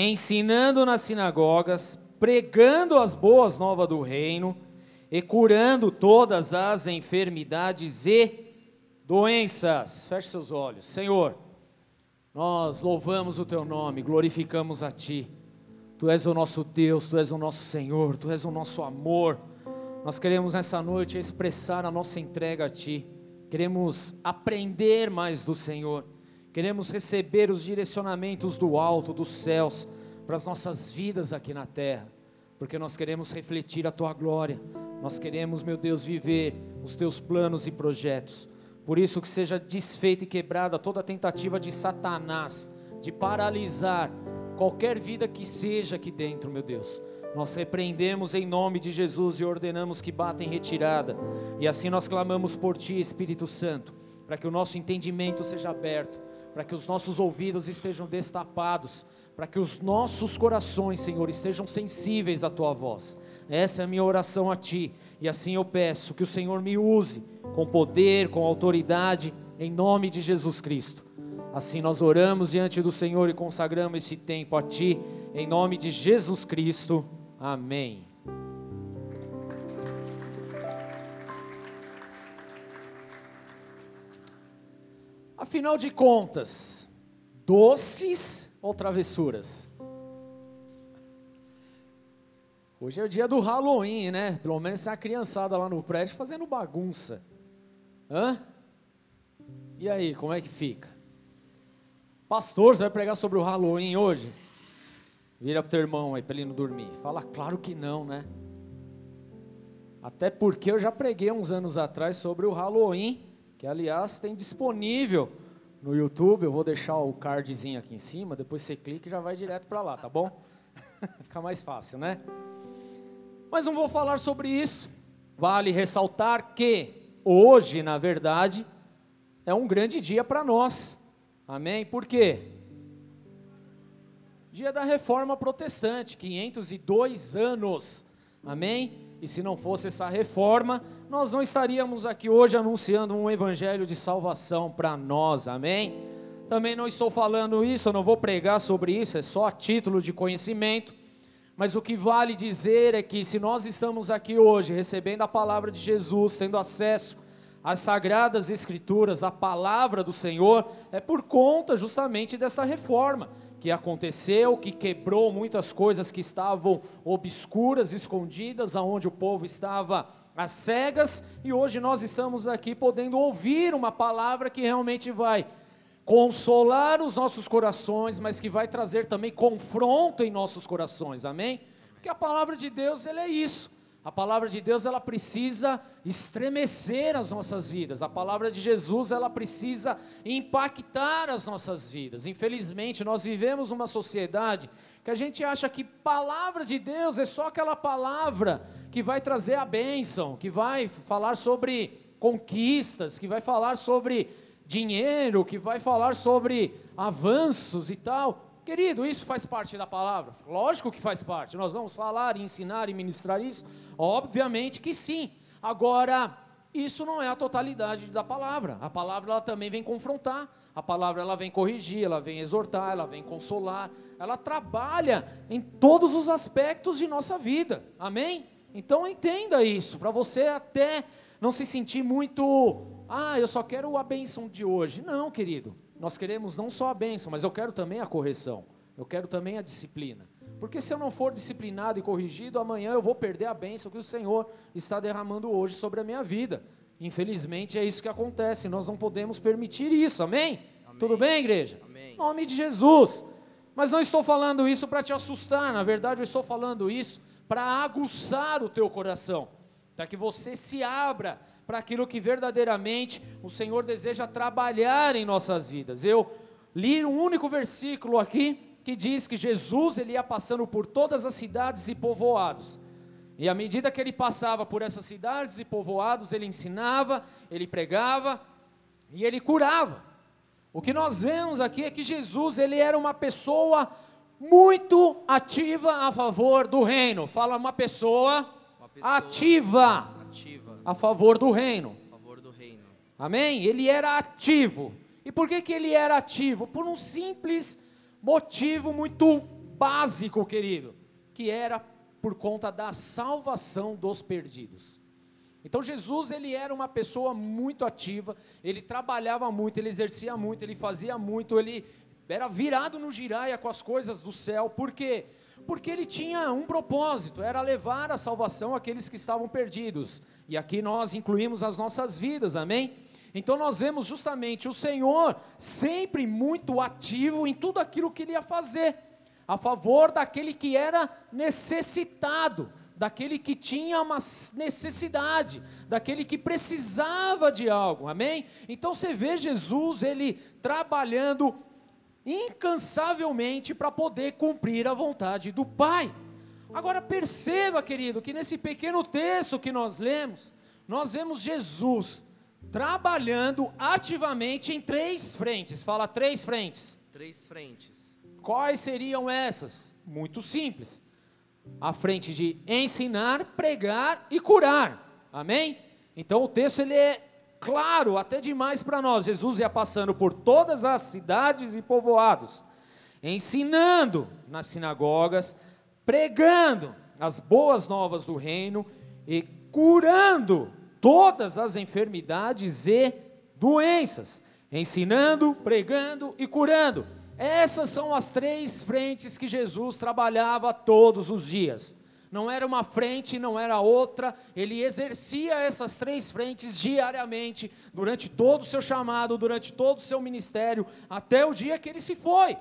ensinando nas sinagogas, pregando as boas novas do reino e curando todas as enfermidades e doenças. Feche seus olhos. Senhor, nós louvamos o teu nome, glorificamos a ti. Tu és o nosso Deus, tu és o nosso Senhor, tu és o nosso amor. Nós queremos nessa noite expressar a nossa entrega a ti. Queremos aprender mais do Senhor. Queremos receber os direcionamentos do alto, dos céus, para as nossas vidas aqui na terra, porque nós queremos refletir a tua glória. Nós queremos, meu Deus, viver os teus planos e projetos. Por isso que seja desfeita e quebrada toda tentativa de Satanás de paralisar qualquer vida que seja aqui dentro, meu Deus. Nós repreendemos em nome de Jesus e ordenamos que bata em retirada. E assim nós clamamos por Ti, Espírito Santo, para que o nosso entendimento seja aberto, para que os nossos ouvidos estejam destapados, para que os nossos corações, Senhor, estejam sensíveis à Tua voz. Essa é a minha oração a Ti. E assim eu peço que o Senhor me use com poder, com autoridade, em nome de Jesus Cristo. Assim nós oramos diante do Senhor e consagramos esse tempo a Ti, em nome de Jesus Cristo. Amém. Afinal de contas, doces ou travessuras? Hoje é o dia do Halloween, né? Pelo menos tem a criançada lá no prédio fazendo bagunça. Hã? E aí, como é que fica? Pastor, você vai pregar sobre o Halloween hoje? Vira pro teu irmão aí para ele não dormir. Fala, claro que não, né? Até porque eu já preguei uns anos atrás sobre o Halloween, que aliás tem disponível no YouTube. Eu vou deixar o cardzinho aqui em cima, depois você clica e já vai direto para lá, tá bom? Fica mais fácil, né? Mas não vou falar sobre isso. Vale ressaltar que hoje, na verdade, é um grande dia para nós. Amém? Por quê? Dia da reforma protestante, 502 anos. Amém? E se não fosse essa reforma, nós não estaríamos aqui hoje anunciando um evangelho de salvação para nós. Amém? Também não estou falando isso, eu não vou pregar sobre isso, é só título de conhecimento. Mas o que vale dizer é que se nós estamos aqui hoje recebendo a palavra de Jesus, tendo acesso às sagradas escrituras, à palavra do Senhor, é por conta justamente dessa reforma que aconteceu, que quebrou muitas coisas que estavam obscuras, escondidas, aonde o povo estava às cegas, e hoje nós estamos aqui podendo ouvir uma palavra que realmente vai consolar os nossos corações, mas que vai trazer também confronto em nossos corações. Amém? Porque a palavra de Deus, ela é isso. A palavra de Deus ela precisa estremecer as nossas vidas. A palavra de Jesus ela precisa impactar as nossas vidas. Infelizmente, nós vivemos numa sociedade que a gente acha que palavra de Deus é só aquela palavra que vai trazer a bênção, que vai falar sobre conquistas, que vai falar sobre dinheiro, que vai falar sobre avanços e tal. Querido, isso faz parte da palavra? Lógico que faz parte. Nós vamos falar, ensinar e ministrar isso? Obviamente que sim. Agora, isso não é a totalidade da palavra. A palavra ela também vem confrontar. A palavra ela vem corrigir, ela vem exortar, ela vem consolar. Ela trabalha em todos os aspectos de nossa vida. Amém? Então entenda isso, para você até não se sentir muito, ah, eu só quero a bênção de hoje. Não, querido. Nós queremos não só a bênção, mas eu quero também a correção. Eu quero também a disciplina. Porque se eu não for disciplinado e corrigido, amanhã eu vou perder a bênção que o Senhor está derramando hoje sobre a minha vida. Infelizmente é isso que acontece, nós não podemos permitir isso, amém? amém. Tudo bem, igreja? Amém. Em nome de Jesus. Mas não estou falando isso para te assustar, na verdade eu estou falando isso para aguçar o teu coração, para que você se abra para aquilo que verdadeiramente o Senhor deseja trabalhar em nossas vidas. Eu li um único versículo aqui que diz que Jesus ele ia passando por todas as cidades e povoados. E à medida que ele passava por essas cidades e povoados, ele ensinava, ele pregava e ele curava. O que nós vemos aqui é que Jesus ele era uma pessoa muito ativa a favor do reino. Fala uma pessoa, uma pessoa ativa a favor do reino. Amém? Ele era ativo. E por que, que ele era ativo? Por um simples motivo muito básico, querido, que era por conta da salvação dos perdidos. Então Jesus ele era uma pessoa muito ativa, ele trabalhava muito, ele exercia muito, ele fazia muito, ele era virado no giraia com as coisas do céu. Por quê? Porque ele tinha um propósito, era levar a salvação àqueles que estavam perdidos. E aqui nós incluímos as nossas vidas, amém? Então nós vemos justamente o Senhor sempre muito ativo em tudo aquilo que ele ia fazer, a favor daquele que era necessitado daquele que tinha uma necessidade, daquele que precisava de algo, amém? Então você vê Jesus, ele trabalhando incansavelmente para poder cumprir a vontade do Pai. Agora perceba, querido, que nesse pequeno texto que nós lemos, nós vemos Jesus trabalhando ativamente em três frentes. Fala três frentes. Três frentes. Quais seriam essas? Muito simples à frente de ensinar, pregar e curar. Amém? Então o texto ele é claro até demais para nós. Jesus ia passando por todas as cidades e povoados, ensinando nas sinagogas, pregando as boas novas do reino e curando todas as enfermidades e doenças, ensinando, pregando e curando. Essas são as três frentes que Jesus trabalhava todos os dias. Não era uma frente, não era outra, ele exercia essas três frentes diariamente, durante todo o seu chamado, durante todo o seu ministério, até o dia que ele se foi.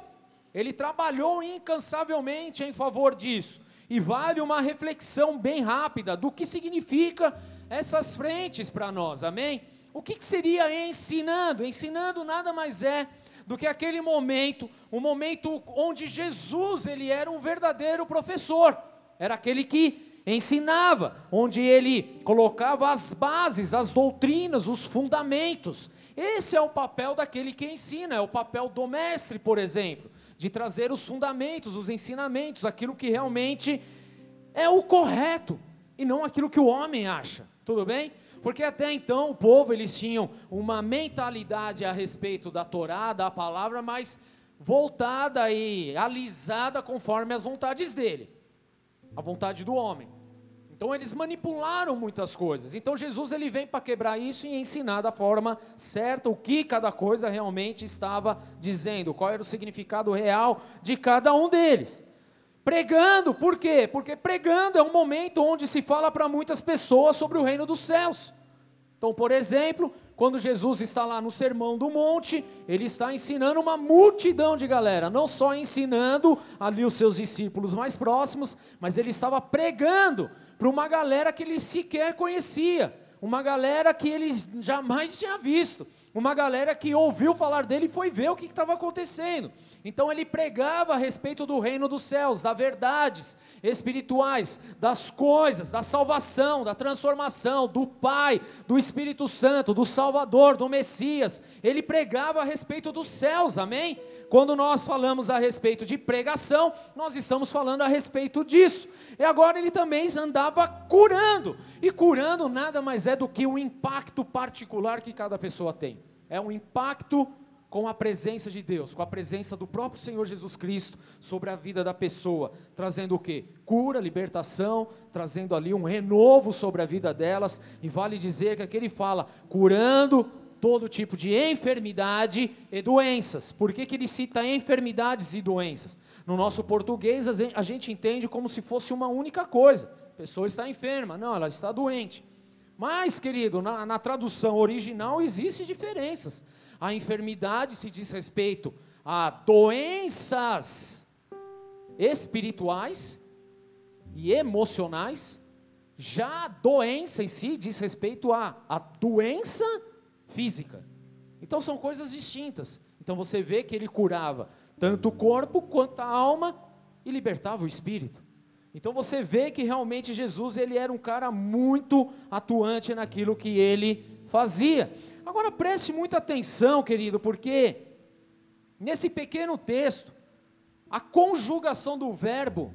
Ele trabalhou incansavelmente em favor disso. E vale uma reflexão bem rápida do que significa essas frentes para nós, amém? O que, que seria ensinando? Ensinando nada mais é do que aquele momento, um momento onde Jesus ele era um verdadeiro professor, era aquele que ensinava, onde ele colocava as bases, as doutrinas, os fundamentos. Esse é o papel daquele que ensina, é o papel do mestre, por exemplo, de trazer os fundamentos, os ensinamentos, aquilo que realmente é o correto e não aquilo que o homem acha. Tudo bem? Porque até então o povo eles tinham uma mentalidade a respeito da Torá, da palavra, mas voltada e alisada conforme as vontades dele, a vontade do homem. Então eles manipularam muitas coisas. Então Jesus ele vem para quebrar isso e ensinar da forma certa o que cada coisa realmente estava dizendo, qual era o significado real de cada um deles. Pregando, por quê? Porque pregando é um momento onde se fala para muitas pessoas sobre o reino dos céus. Então, por exemplo, quando Jesus está lá no Sermão do Monte, ele está ensinando uma multidão de galera, não só ensinando ali os seus discípulos mais próximos, mas ele estava pregando para uma galera que ele sequer conhecia, uma galera que ele jamais tinha visto, uma galera que ouviu falar dele e foi ver o que estava acontecendo. Então ele pregava a respeito do reino dos céus, das verdades espirituais, das coisas, da salvação, da transformação, do Pai, do Espírito Santo, do Salvador, do Messias. Ele pregava a respeito dos céus, amém? Quando nós falamos a respeito de pregação, nós estamos falando a respeito disso. E agora ele também andava curando. E curando nada mais é do que o impacto particular que cada pessoa tem. É um impacto com a presença de Deus, com a presença do próprio Senhor Jesus Cristo sobre a vida da pessoa, trazendo o que? Cura, libertação, trazendo ali um renovo sobre a vida delas, e vale dizer que aqui ele fala, curando todo tipo de enfermidade e doenças. Por que, que ele cita enfermidades e doenças? No nosso português, a gente entende como se fosse uma única coisa. A pessoa está enferma, não, ela está doente. Mas, querido, na, na tradução original existem diferenças. A enfermidade se diz respeito a doenças espirituais e emocionais. Já a doença em si diz respeito a, a doença física. Então são coisas distintas. Então você vê que ele curava tanto o corpo quanto a alma e libertava o espírito. Então você vê que realmente Jesus ele era um cara muito atuante naquilo que ele fazia. Agora preste muita atenção, querido, porque nesse pequeno texto, a conjugação do verbo,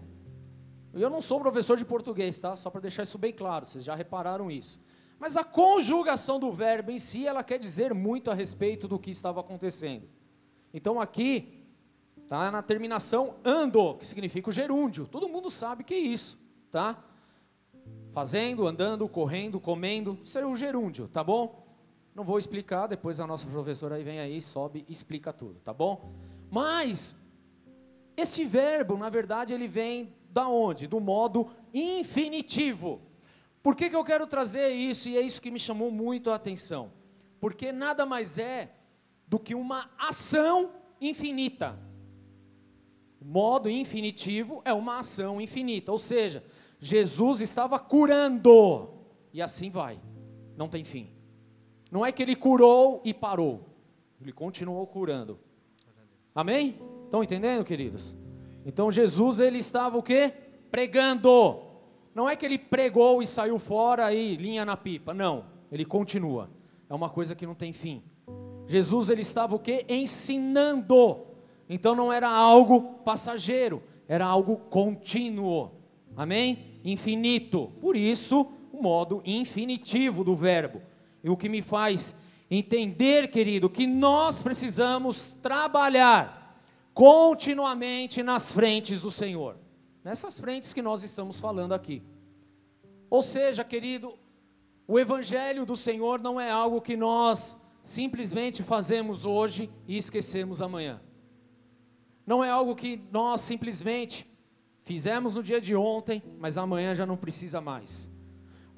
eu não sou professor de português, tá? Só para deixar isso bem claro, vocês já repararam isso. Mas a conjugação do verbo em si, ela quer dizer muito a respeito do que estava acontecendo. Então aqui, Tá na terminação ando, que significa o gerúndio. Todo mundo sabe que é isso, tá? Fazendo, andando, correndo, comendo, isso é o gerúndio, tá bom? Não vou explicar, depois a nossa professora aí vem aí, sobe e explica tudo, tá bom? Mas esse verbo, na verdade, ele vem da onde? Do modo infinitivo. Por que, que eu quero trazer isso? E é isso que me chamou muito a atenção. Porque nada mais é do que uma ação infinita. O modo infinitivo é uma ação infinita, ou seja, Jesus estava curando, e assim vai, não tem fim. Não é que ele curou e parou, ele continuou curando. Amém? Estão entendendo, queridos? Então Jesus ele estava o quê? Pregando. Não é que ele pregou e saiu fora e linha na pipa, não. Ele continua. É uma coisa que não tem fim. Jesus ele estava o quê? Ensinando. Então não era algo passageiro, era algo contínuo. Amém? Infinito. Por isso, o modo infinitivo do verbo. O que me faz entender, querido, que nós precisamos trabalhar continuamente nas frentes do Senhor. Nessas frentes que nós estamos falando aqui. Ou seja, querido, o evangelho do Senhor não é algo que nós simplesmente fazemos hoje e esquecemos amanhã. Não é algo que nós simplesmente fizemos no dia de ontem, mas amanhã já não precisa mais.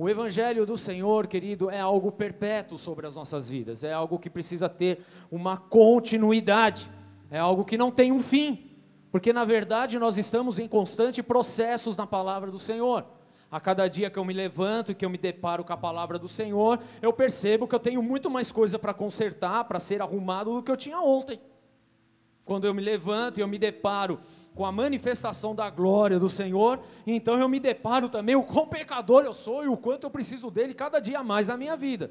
O Evangelho do Senhor, querido, é algo perpétuo sobre as nossas vidas, é algo que precisa ter uma continuidade, é algo que não tem um fim, porque na verdade nós estamos em constante processos na palavra do Senhor. A cada dia que eu me levanto e que eu me deparo com a palavra do Senhor, eu percebo que eu tenho muito mais coisa para consertar, para ser arrumado do que eu tinha ontem. Quando eu me levanto e eu me deparo com a manifestação da glória do Senhor, então eu me deparo também o quão pecador eu sou e o quanto eu preciso dele cada dia mais na minha vida.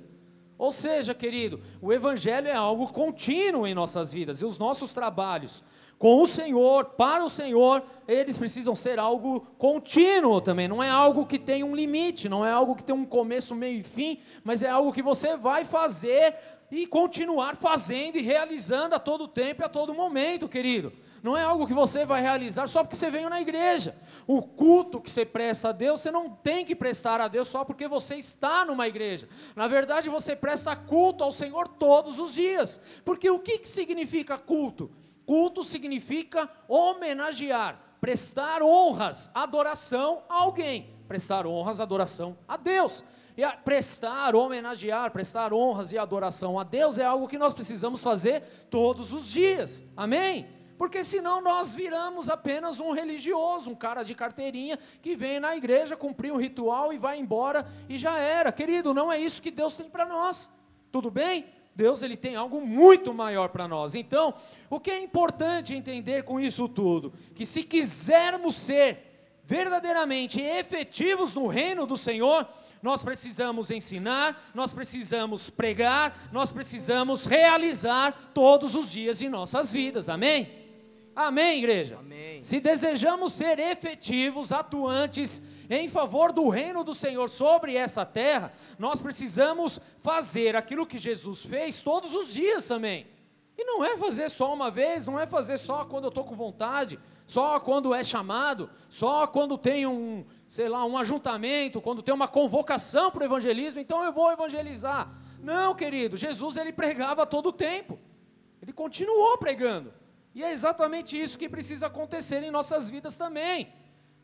Ou seja, querido, o Evangelho é algo contínuo em nossas vidas e os nossos trabalhos com o Senhor, para o Senhor, eles precisam ser algo contínuo também, não é algo que tem um limite, não é algo que tem um começo, meio e fim, mas é algo que você vai fazer e continuar fazendo e realizando a todo tempo e a todo momento, querido. Não é algo que você vai realizar só porque você veio na igreja. O culto que você presta a Deus, você não tem que prestar a Deus só porque você está numa igreja. Na verdade, você presta culto ao Senhor todos os dias. Porque o que, que significa culto? Culto significa homenagear, prestar honras, adoração a alguém. Prestar honras, adoração a Deus. E a prestar, homenagear, prestar honras e adoração a Deus é algo que nós precisamos fazer todos os dias. Amém? Porque senão nós viramos apenas um religioso, um cara de carteirinha que vem na igreja cumprir um ritual e vai embora e já era. Querido, não é isso que Deus tem para nós. Tudo bem? Deus ele tem algo muito maior para nós. Então, o que é importante entender com isso tudo? Que se quisermos ser verdadeiramente efetivos no reino do Senhor, nós precisamos ensinar, nós precisamos pregar, nós precisamos realizar todos os dias de nossas vidas, amém? Amém, igreja? Amém. Se desejamos ser efetivos, atuantes em favor do reino do Senhor sobre essa terra, nós precisamos fazer aquilo que Jesus fez todos os dias também. E não é fazer só uma vez, não é fazer só quando eu estou com vontade, só quando é chamado, só quando tem um, sei lá, um ajuntamento, quando tem uma convocação para o evangelismo, então eu vou evangelizar. Não, querido, Jesus ele pregava todo o tempo. Ele continuou pregando. E é exatamente isso que precisa acontecer em nossas vidas também.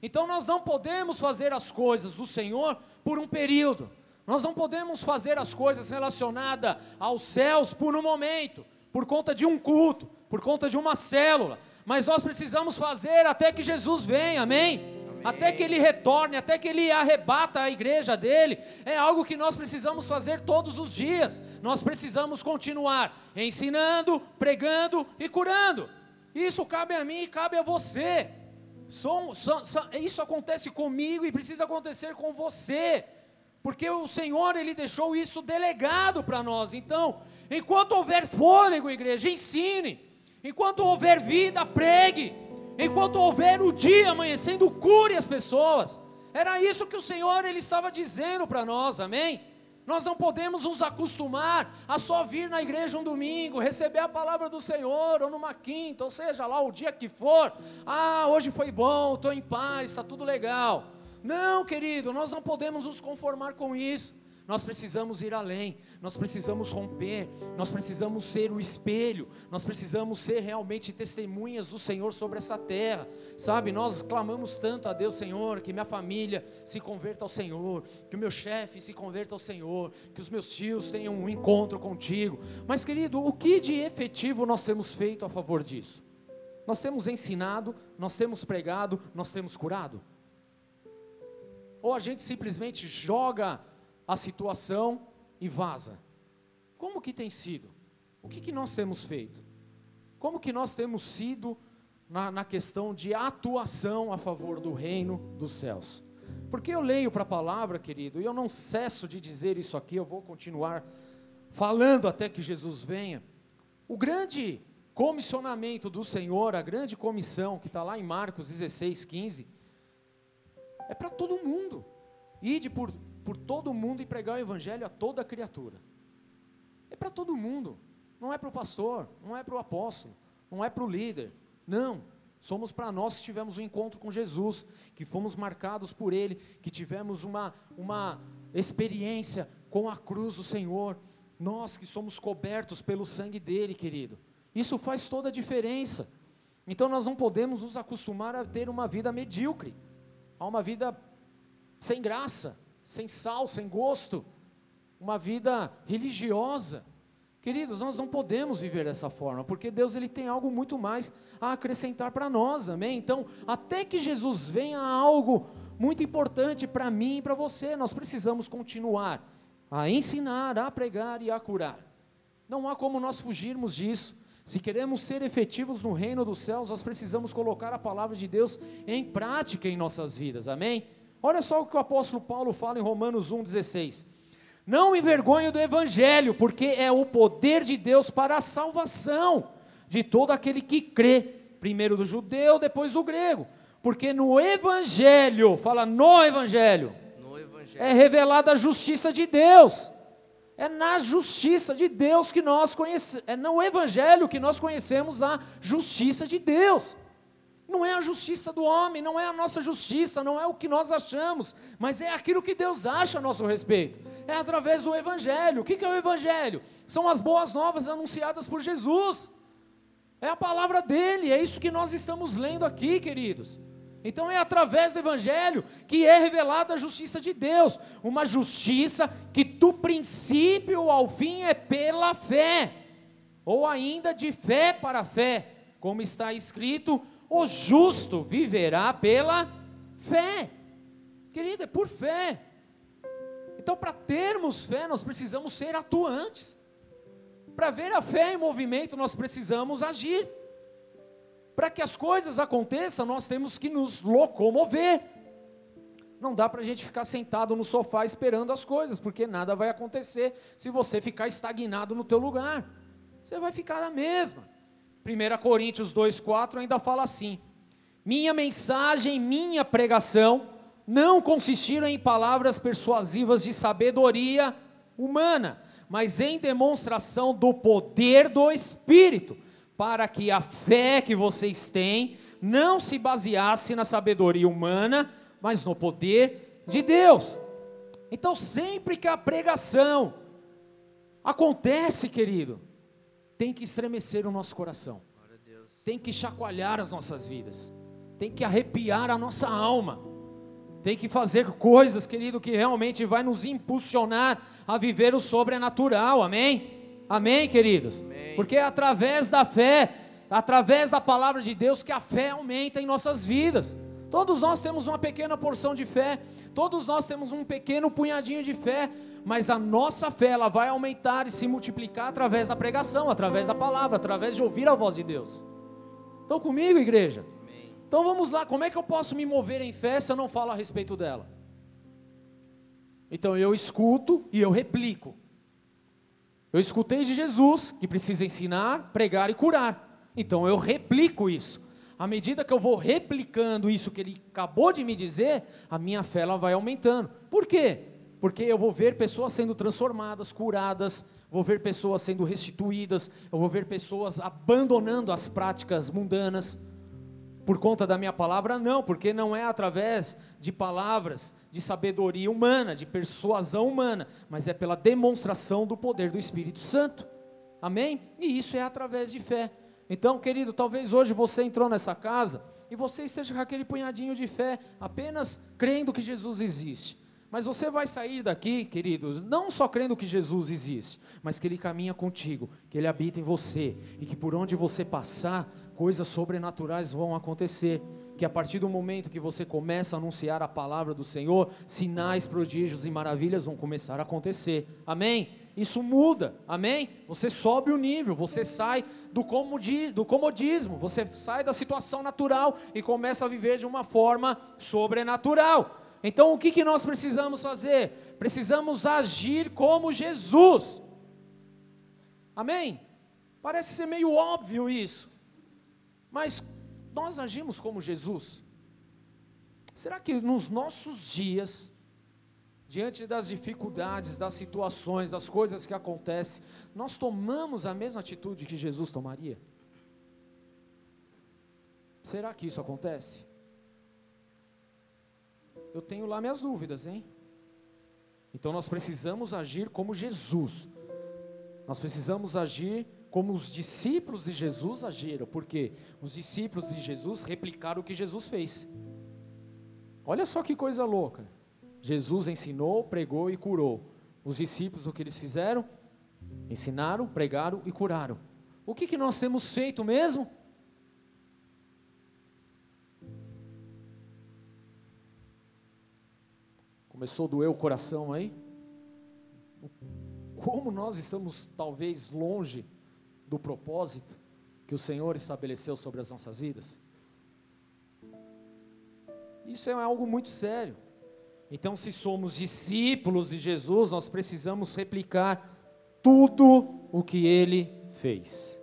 Então nós não podemos fazer as coisas do Senhor por um período. Nós não podemos fazer as coisas relacionadas aos céus por um momento, por conta de um culto, por conta de uma célula. Mas nós precisamos fazer até que Jesus venha, amém? Até que ele retorne, até que ele arrebata a igreja dele, é algo que nós precisamos fazer todos os dias. Nós precisamos continuar ensinando, pregando e curando. Isso cabe a mim e cabe a você. isso acontece comigo e precisa acontecer com você. Porque o Senhor, Ele deixou isso delegado para nós. Então, enquanto houver fôlego, igreja, ensine. Enquanto houver vida, pregue. Enquanto houver o dia amanhecendo, cure as pessoas. Era isso que o Senhor ele estava dizendo para nós, amém? Nós não podemos nos acostumar a só vir na igreja um domingo, receber a palavra do Senhor, ou numa quinta, ou seja lá o dia que for. Ah, hoje foi bom, estou em paz, está tudo legal. Não, querido, nós não podemos nos conformar com isso. Nós precisamos ir além, nós precisamos romper, nós precisamos ser o espelho, nós precisamos ser realmente testemunhas do Senhor sobre essa terra, sabe? Nós clamamos tanto a Deus, Senhor, que minha família se converta ao Senhor, que o meu chefe se converta ao Senhor, que os meus tios tenham um encontro contigo. Mas, querido, o que de efetivo nós temos feito a favor disso? Nós temos ensinado, nós temos pregado, nós temos curado? Ou a gente simplesmente joga a situação e vaza. Como que tem sido? O que, que nós temos feito? Como que nós temos sido na, na questão de atuação a favor do reino dos céus? Porque eu leio para a palavra, querido, e eu não cesso de dizer isso aqui, eu vou continuar falando até que Jesus venha. O grande comissionamento do Senhor, a grande comissão que está lá em Marcos 16, 15, é para todo mundo. Ide por por todo mundo e pregar o evangelho a toda criatura. É para todo mundo. Não é para o pastor, não é para o apóstolo, não é para o líder. Não. Somos para nós que tivemos um encontro com Jesus, que fomos marcados por Ele, que tivemos uma, uma experiência com a cruz do Senhor. Nós que somos cobertos pelo sangue dele, querido. Isso faz toda a diferença. Então nós não podemos nos acostumar a ter uma vida medíocre, a uma vida sem graça sem sal, sem gosto, uma vida religiosa. Queridos, nós não podemos viver dessa forma, porque Deus ele tem algo muito mais a acrescentar para nós, amém? Então, até que Jesus venha algo muito importante para mim e para você, nós precisamos continuar a ensinar, a pregar e a curar. Não há como nós fugirmos disso. Se queremos ser efetivos no reino dos céus, nós precisamos colocar a palavra de Deus em prática em nossas vidas, amém? Olha só o que o apóstolo Paulo fala em Romanos 1,16. Não envergonho do evangelho, porque é o poder de Deus para a salvação de todo aquele que crê, primeiro do judeu, depois do grego. Porque no evangelho, fala no evangelho, no evangelho. é revelada a justiça de Deus. É na justiça de Deus que nós conhecemos, é no evangelho que nós conhecemos a justiça de Deus. Não é a justiça do homem, não é a nossa justiça, não é o que nós achamos, mas é aquilo que Deus acha a nosso respeito. É através do Evangelho. O que é o Evangelho? São as boas novas anunciadas por Jesus. É a palavra dele, é isso que nós estamos lendo aqui, queridos. Então é através do Evangelho que é revelada a justiça de Deus, uma justiça que do princípio ao fim é pela fé, ou ainda de fé para fé, como está escrito o justo viverá pela fé. Querido, é por fé. Então, para termos fé, nós precisamos ser atuantes. Para ver a fé em movimento, nós precisamos agir. Para que as coisas aconteçam, nós temos que nos locomover. Não dá para a gente ficar sentado no sofá esperando as coisas, porque nada vai acontecer se você ficar estagnado no teu lugar. Você vai ficar na mesma. 1 Coríntios 2,4 ainda fala assim: Minha mensagem, minha pregação não consistiram em palavras persuasivas de sabedoria humana, mas em demonstração do poder do Espírito, para que a fé que vocês têm não se baseasse na sabedoria humana, mas no poder de Deus. Então, sempre que a pregação acontece, querido, tem que estremecer o nosso coração, tem que chacoalhar as nossas vidas, tem que arrepiar a nossa alma, tem que fazer coisas, querido, que realmente vai nos impulsionar a viver o sobrenatural, amém? Amém, queridos? Amém. Porque é através da fé, através da palavra de Deus, que a fé aumenta em nossas vidas. Todos nós temos uma pequena porção de fé, todos nós temos um pequeno punhadinho de fé, mas a nossa fé ela vai aumentar e se multiplicar através da pregação, através da palavra, através de ouvir a voz de Deus. Estão comigo, igreja? Amém. Então vamos lá, como é que eu posso me mover em fé se eu não falo a respeito dela? Então eu escuto e eu replico. Eu escutei de Jesus que precisa ensinar, pregar e curar. Então eu replico isso. À medida que eu vou replicando isso que ele acabou de me dizer, a minha fé ela vai aumentando. Por quê? Porque eu vou ver pessoas sendo transformadas, curadas, vou ver pessoas sendo restituídas, eu vou ver pessoas abandonando as práticas mundanas por conta da minha palavra, não, porque não é através de palavras, de sabedoria humana, de persuasão humana, mas é pela demonstração do poder do Espírito Santo. Amém? E isso é através de fé. Então, querido, talvez hoje você entrou nessa casa e você esteja com aquele punhadinho de fé, apenas crendo que Jesus existe. Mas você vai sair daqui, queridos, não só crendo que Jesus existe, mas que Ele caminha contigo, que Ele habita em você e que por onde você passar, coisas sobrenaturais vão acontecer. Que a partir do momento que você começa a anunciar a palavra do Senhor, sinais, prodígios e maravilhas vão começar a acontecer. Amém? Isso muda, amém? Você sobe o nível, você sai do, comodi, do comodismo, você sai da situação natural e começa a viver de uma forma sobrenatural. Então o que, que nós precisamos fazer? Precisamos agir como Jesus. Amém? Parece ser meio óbvio isso. Mas nós agimos como Jesus? Será que nos nossos dias, diante das dificuldades, das situações, das coisas que acontecem, nós tomamos a mesma atitude que Jesus tomaria? Será que isso acontece? Eu tenho lá minhas dúvidas, hein? Então nós precisamos agir como Jesus. Nós precisamos agir como os discípulos de Jesus agiram, porque os discípulos de Jesus replicaram o que Jesus fez. Olha só que coisa louca. Jesus ensinou, pregou e curou. Os discípulos o que eles fizeram? Ensinaram, pregaram e curaram. O que, que nós temos feito mesmo? Começou a doer o coração aí? Como nós estamos talvez longe do propósito que o Senhor estabeleceu sobre as nossas vidas? Isso é algo muito sério. Então, se somos discípulos de Jesus, nós precisamos replicar tudo o que ele fez.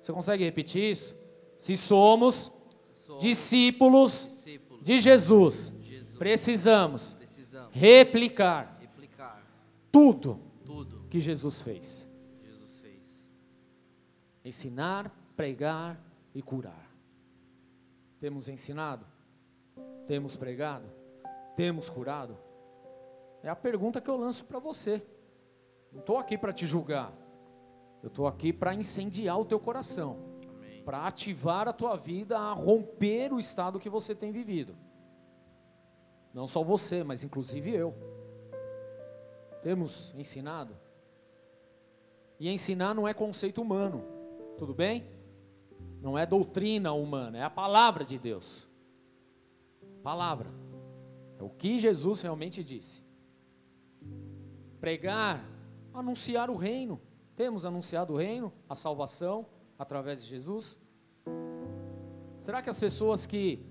Você consegue repetir isso? Se somos, somos discípulos, discípulos, de Jesus, Jesus. Precisamos, precisamos, replicar, replicar tudo, tudo que Jesus fez ensinar, pregar e curar. Temos ensinado? Temos pregado? Temos curado? É a pergunta que eu lanço para você. Não estou aqui para te julgar. Eu estou aqui para incendiar o teu coração. Para ativar a tua vida a romper o estado que você tem vivido. Não só você, mas inclusive eu. Temos ensinado? E ensinar não é conceito humano. Tudo bem? Não é doutrina humana, é a palavra de Deus. Palavra. É o que Jesus realmente disse. Pregar, anunciar o reino. Temos anunciado o reino, a salvação através de Jesus? Será que as pessoas que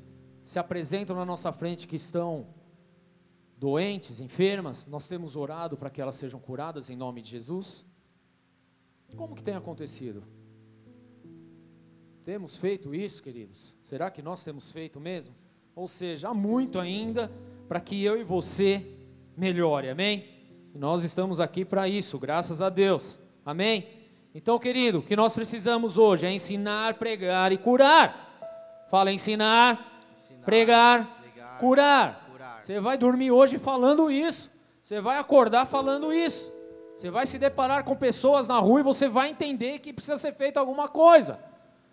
se apresentam na nossa frente que estão doentes, enfermas, nós temos orado para que elas sejam curadas em nome de Jesus? Como que tem acontecido? Temos feito isso, queridos? Será que nós temos feito mesmo? Ou seja, há muito ainda para que eu e você melhore, amém? E nós estamos aqui para isso, graças a Deus, amém? Então, querido, o que nós precisamos hoje é ensinar, pregar e curar. Fala ensinar, ensinar pregar, pregar curar. curar. Você vai dormir hoje falando isso, você vai acordar falando isso. Você vai se deparar com pessoas na rua e você vai entender que precisa ser feito alguma coisa.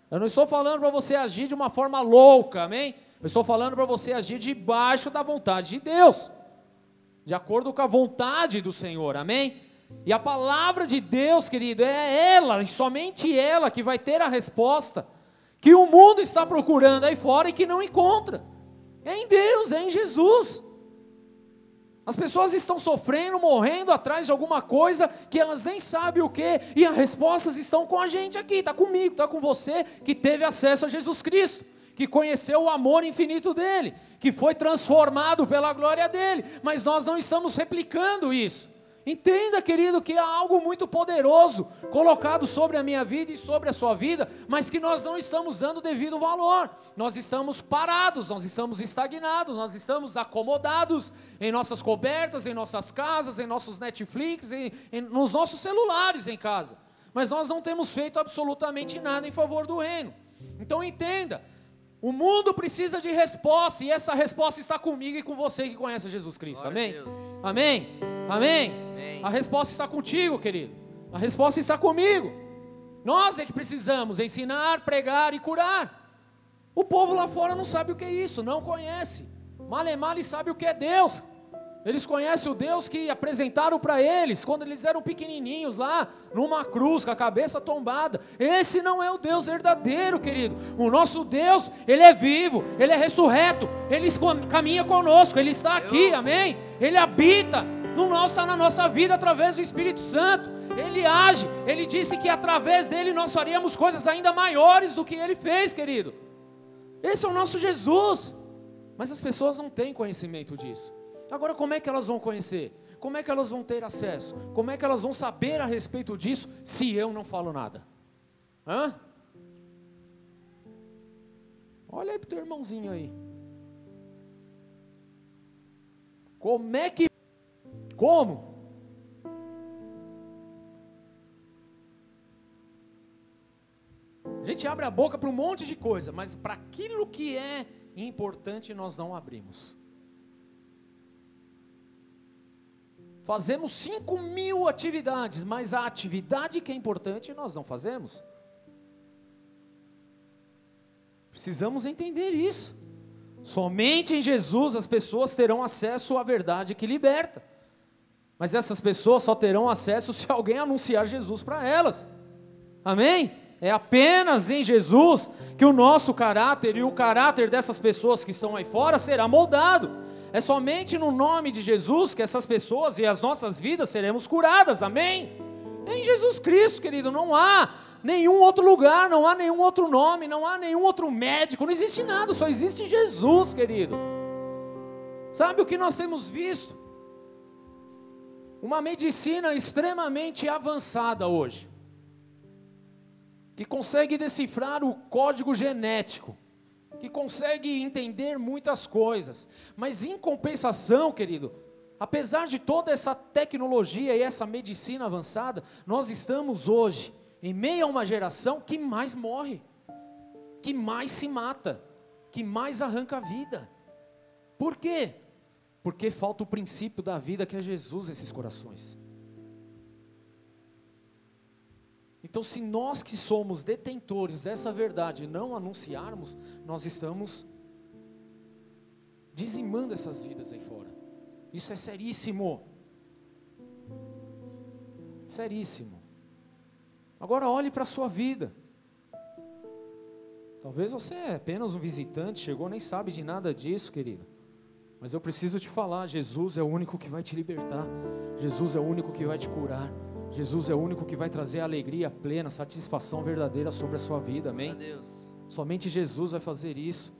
Eu não estou falando para você agir de uma forma louca, amém? Eu estou falando para você agir debaixo da vontade de Deus, de acordo com a vontade do Senhor, amém? E a palavra de Deus, querido, é ela, e somente ela, que vai ter a resposta que o mundo está procurando aí fora e que não encontra. É em Deus, é em Jesus. As pessoas estão sofrendo, morrendo atrás de alguma coisa que elas nem sabem o que, e as respostas estão com a gente aqui, está comigo, está com você, que teve acesso a Jesus Cristo, que conheceu o amor infinito dele, que foi transformado pela glória dele, mas nós não estamos replicando isso. Entenda, querido, que há algo muito poderoso colocado sobre a minha vida e sobre a sua vida, mas que nós não estamos dando devido valor. Nós estamos parados, nós estamos estagnados, nós estamos acomodados em nossas cobertas, em nossas casas, em nossos Netflix, em, em, nos nossos celulares em casa. Mas nós não temos feito absolutamente nada em favor do reino. Então entenda, o mundo precisa de resposta e essa resposta está comigo e com você que conhece Jesus Cristo. Amém? Amém? Amém? Amém? A resposta está contigo, querido. A resposta está comigo. Nós é que precisamos ensinar, pregar e curar. O povo lá fora não sabe o que é isso, não conhece. Male male sabe o que é Deus. Eles conhecem o Deus que apresentaram para eles quando eles eram pequenininhos lá, numa cruz, com a cabeça tombada. Esse não é o Deus verdadeiro, querido. O nosso Deus, ele é vivo, ele é ressurreto, ele caminha conosco, ele está aqui, amém? Ele habita no nosso, na nossa vida através do Espírito Santo. Ele age, ele disse que através dele nós faríamos coisas ainda maiores do que ele fez, querido. Esse é o nosso Jesus. Mas as pessoas não têm conhecimento disso. Agora, como é que elas vão conhecer? Como é que elas vão ter acesso? Como é que elas vão saber a respeito disso se eu não falo nada? Hã? Olha aí pro teu irmãozinho aí. Como é que. Como? A gente abre a boca para um monte de coisa, mas para aquilo que é importante nós não abrimos. Fazemos 5 mil atividades, mas a atividade que é importante nós não fazemos. Precisamos entender isso. Somente em Jesus as pessoas terão acesso à verdade que liberta. Mas essas pessoas só terão acesso se alguém anunciar Jesus para elas. Amém? É apenas em Jesus que o nosso caráter e o caráter dessas pessoas que estão aí fora será moldado. É somente no nome de Jesus que essas pessoas e as nossas vidas seremos curadas, amém? É em Jesus Cristo, querido, não há nenhum outro lugar, não há nenhum outro nome, não há nenhum outro médico, não existe nada, só existe Jesus, querido. Sabe o que nós temos visto? Uma medicina extremamente avançada hoje, que consegue decifrar o código genético que consegue entender muitas coisas, mas em compensação, querido, apesar de toda essa tecnologia e essa medicina avançada, nós estamos hoje em meio a uma geração que mais morre, que mais se mata, que mais arranca a vida. Por quê? Porque falta o princípio da vida que é Jesus nesses corações. Então, se nós que somos detentores dessa verdade não anunciarmos, nós estamos dizimando essas vidas aí fora. Isso é seríssimo. Seríssimo. Agora olhe para a sua vida. Talvez você é apenas um visitante, chegou nem sabe de nada disso, querido. Mas eu preciso te falar, Jesus é o único que vai te libertar. Jesus é o único que vai te curar. Jesus é o único que vai trazer alegria plena, satisfação verdadeira sobre a sua vida, amém? Somente Jesus vai fazer isso.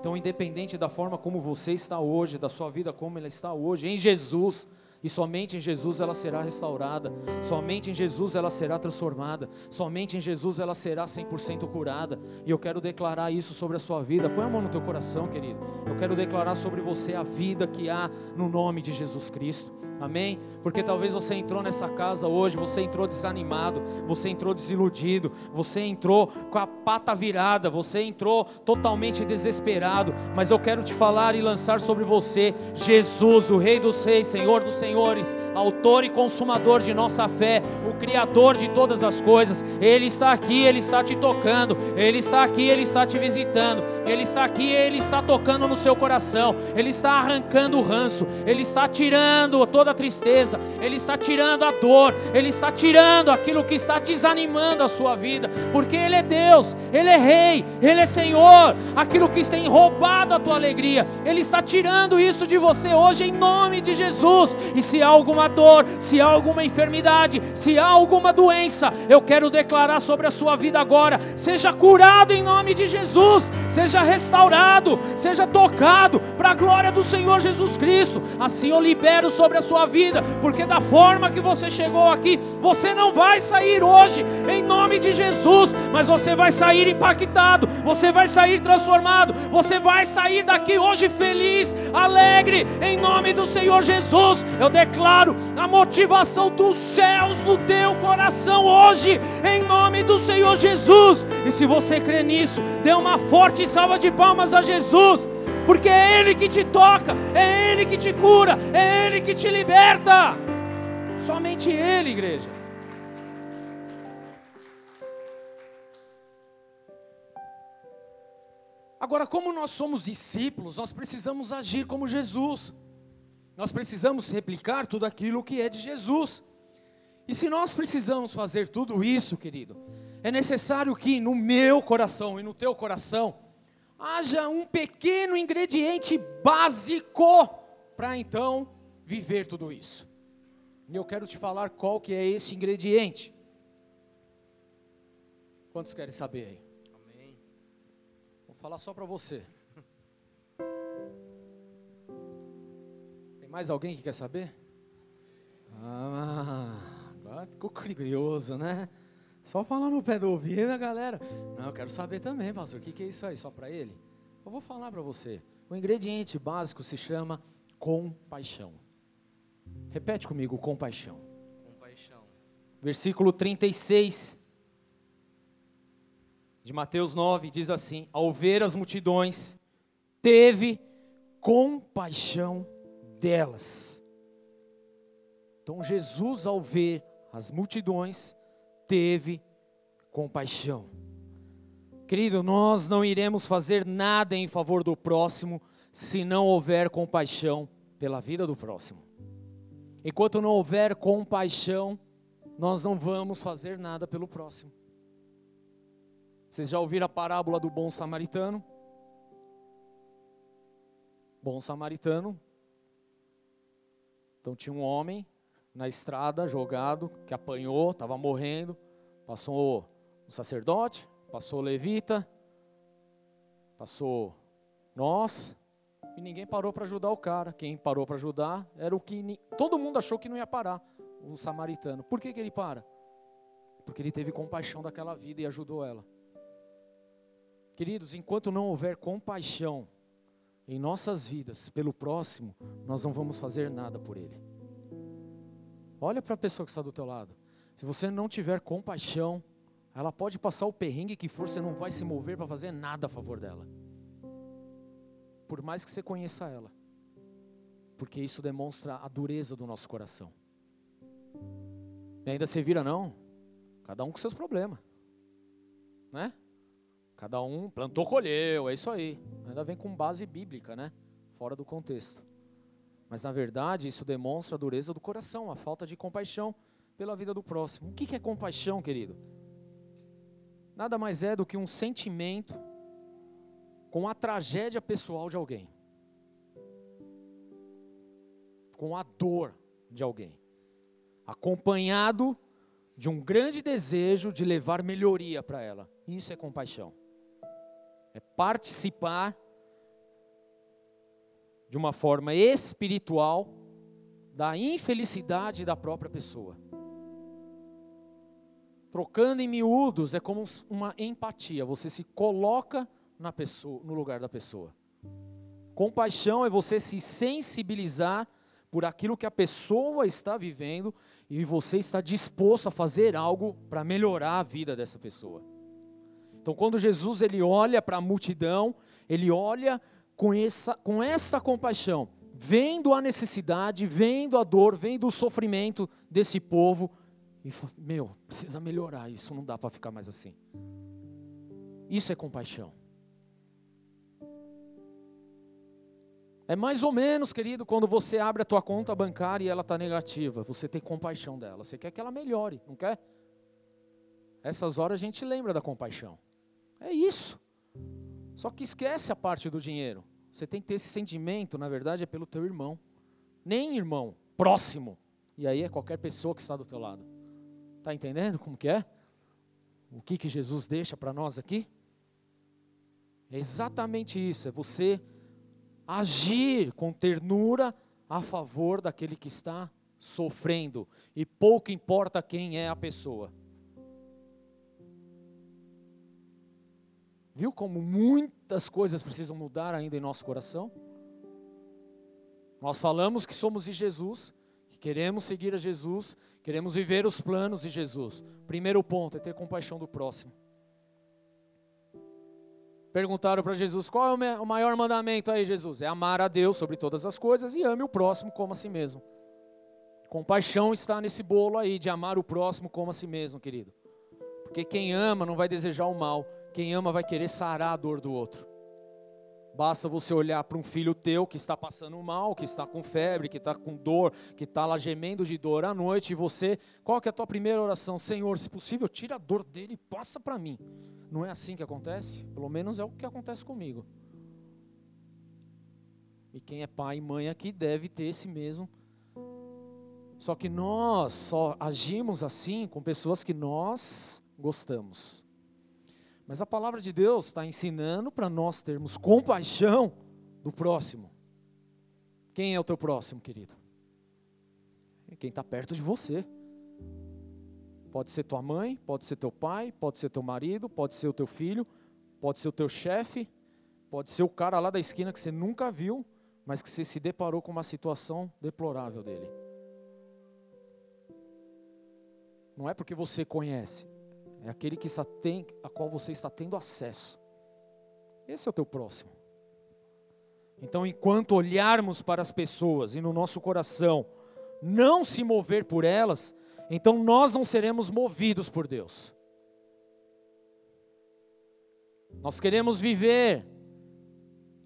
Então, independente da forma como você está hoje, da sua vida como ela está hoje, em Jesus, e somente em Jesus ela será restaurada, somente em Jesus ela será transformada, somente em Jesus ela será 100% curada. E eu quero declarar isso sobre a sua vida. Põe a mão no teu coração, querido. Eu quero declarar sobre você a vida que há no nome de Jesus Cristo. Amém? Porque talvez você entrou nessa casa hoje, você entrou desanimado, você entrou desiludido, você entrou com a pata virada, você entrou totalmente desesperado. Mas eu quero te falar e lançar sobre você Jesus, o Rei dos Reis, Senhor dos Senhores, Autor e Consumador de nossa fé, o Criador de todas as coisas. Ele está aqui, Ele está te tocando, Ele está aqui, Ele está te visitando, Ele está aqui, Ele está tocando no seu coração, Ele está arrancando o ranço, Ele está tirando toda a tristeza, Ele está tirando a dor, Ele está tirando aquilo que está desanimando a sua vida, porque Ele é Deus, Ele é Rei, Ele é Senhor, aquilo que tem roubado a tua alegria, Ele está tirando isso de você hoje em nome de Jesus. E se há alguma dor, se há alguma enfermidade, se há alguma doença, eu quero declarar sobre a sua vida agora: seja curado em nome de Jesus, seja restaurado, seja tocado para a glória do Senhor Jesus Cristo. Assim eu libero sobre a sua sua vida, porque da forma que você chegou aqui, você não vai sair hoje em nome de Jesus, mas você vai sair impactado, você vai sair transformado, você vai sair daqui hoje feliz, alegre, em nome do Senhor Jesus. Eu declaro a motivação dos céus no teu coração hoje, em nome do Senhor Jesus. E se você crê nisso, dê uma forte salva de palmas a Jesus porque é Ele que te toca, é Ele que te cura, é Ele que te liberta. Somente Ele, igreja. Agora, como nós somos discípulos, nós precisamos agir como Jesus. Nós precisamos replicar tudo aquilo que é de Jesus. E se nós precisamos fazer tudo isso, querido, é necessário que no meu coração e no teu coração haja um pequeno ingrediente básico para então viver tudo isso. E eu quero te falar qual que é esse ingrediente. Quantos querem saber aí? Amém. Vou falar só para você. Tem mais alguém que quer saber? Ah, agora ficou curioso, né? Só falar no pé do ouvido, a galera. Não, eu quero saber também, pastor, o que, que é isso aí? Só para ele? Eu vou falar para você. O ingrediente básico se chama compaixão. Repete comigo, compaixão. Compaixão. Versículo 36 de Mateus 9 diz assim: Ao ver as multidões, teve compaixão delas. Então Jesus, ao ver as multidões, teve compaixão. Querido, nós não iremos fazer nada em favor do próximo se não houver compaixão pela vida do próximo. Enquanto não houver compaixão, nós não vamos fazer nada pelo próximo. Vocês já ouviram a parábola do bom samaritano? Bom samaritano. Então tinha um homem na estrada, jogado, que apanhou, estava morrendo. Passou o sacerdote, passou o levita, passou nós, e ninguém parou para ajudar o cara. Quem parou para ajudar era o que todo mundo achou que não ia parar, o samaritano. Por que, que ele para? Porque ele teve compaixão daquela vida e ajudou ela. Queridos, enquanto não houver compaixão em nossas vidas pelo próximo, nós não vamos fazer nada por ele. Olha para a pessoa que está do teu lado. Se você não tiver compaixão, ela pode passar o perrengue que for, você não vai se mover para fazer nada a favor dela. Por mais que você conheça ela. Porque isso demonstra a dureza do nosso coração. E ainda você vira, não. Cada um com seus problemas. Né? Cada um plantou, colheu, é isso aí. Ainda vem com base bíblica, né? Fora do contexto. Mas na verdade isso demonstra a dureza do coração, a falta de compaixão pela vida do próximo. O que é compaixão, querido? Nada mais é do que um sentimento com a tragédia pessoal de alguém, com a dor de alguém, acompanhado de um grande desejo de levar melhoria para ela. Isso é compaixão. É participar de uma forma espiritual da infelicidade da própria pessoa. Trocando em miúdos é como uma empatia, você se coloca na pessoa, no lugar da pessoa. Compaixão é você se sensibilizar por aquilo que a pessoa está vivendo e você está disposto a fazer algo para melhorar a vida dessa pessoa. Então, quando Jesus ele olha para a multidão, ele olha com essa, com essa compaixão, vendo a necessidade, vendo a dor, vendo o sofrimento desse povo, e meu, precisa melhorar, isso não dá para ficar mais assim. Isso é compaixão. É mais ou menos, querido, quando você abre a tua conta bancária e ela está negativa, você tem compaixão dela, você quer que ela melhore, não quer? Essas horas a gente lembra da compaixão. É isso. Só que esquece a parte do dinheiro. Você tem que ter esse sentimento, na verdade, é pelo teu irmão. Nem irmão, próximo. E aí é qualquer pessoa que está do teu lado. Está entendendo como que é? O que, que Jesus deixa para nós aqui? É exatamente isso, é você agir com ternura a favor daquele que está sofrendo, e pouco importa quem é a pessoa. Viu como muitas coisas precisam mudar ainda em nosso coração? Nós falamos que somos de Jesus, que queremos seguir a Jesus, queremos viver os planos de Jesus. Primeiro ponto é ter compaixão do próximo. Perguntaram para Jesus: qual é o maior mandamento aí, Jesus? É amar a Deus sobre todas as coisas e ame o próximo como a si mesmo. Compaixão está nesse bolo aí de amar o próximo como a si mesmo, querido. Porque quem ama não vai desejar o mal, quem ama vai querer sarar a dor do outro. Basta você olhar para um filho teu que está passando mal, que está com febre, que está com dor, que está lá gemendo de dor à noite, e você, qual que é a tua primeira oração? Senhor, se possível, tira a dor dele e passa para mim. Não é assim que acontece? Pelo menos é o que acontece comigo. E quem é pai e mãe aqui deve ter esse mesmo. Só que nós só agimos assim com pessoas que nós gostamos. Mas a palavra de Deus está ensinando para nós termos compaixão do próximo. Quem é o teu próximo, querido? É quem está perto de você. Pode ser tua mãe, pode ser teu pai, pode ser teu marido, pode ser o teu filho, pode ser o teu chefe, pode ser o cara lá da esquina que você nunca viu, mas que você se deparou com uma situação deplorável dele. Não é porque você conhece, é aquele que está tem, a qual você está tendo acesso. Esse é o teu próximo. Então, enquanto olharmos para as pessoas e no nosso coração não se mover por elas, então nós não seremos movidos por Deus. Nós queremos viver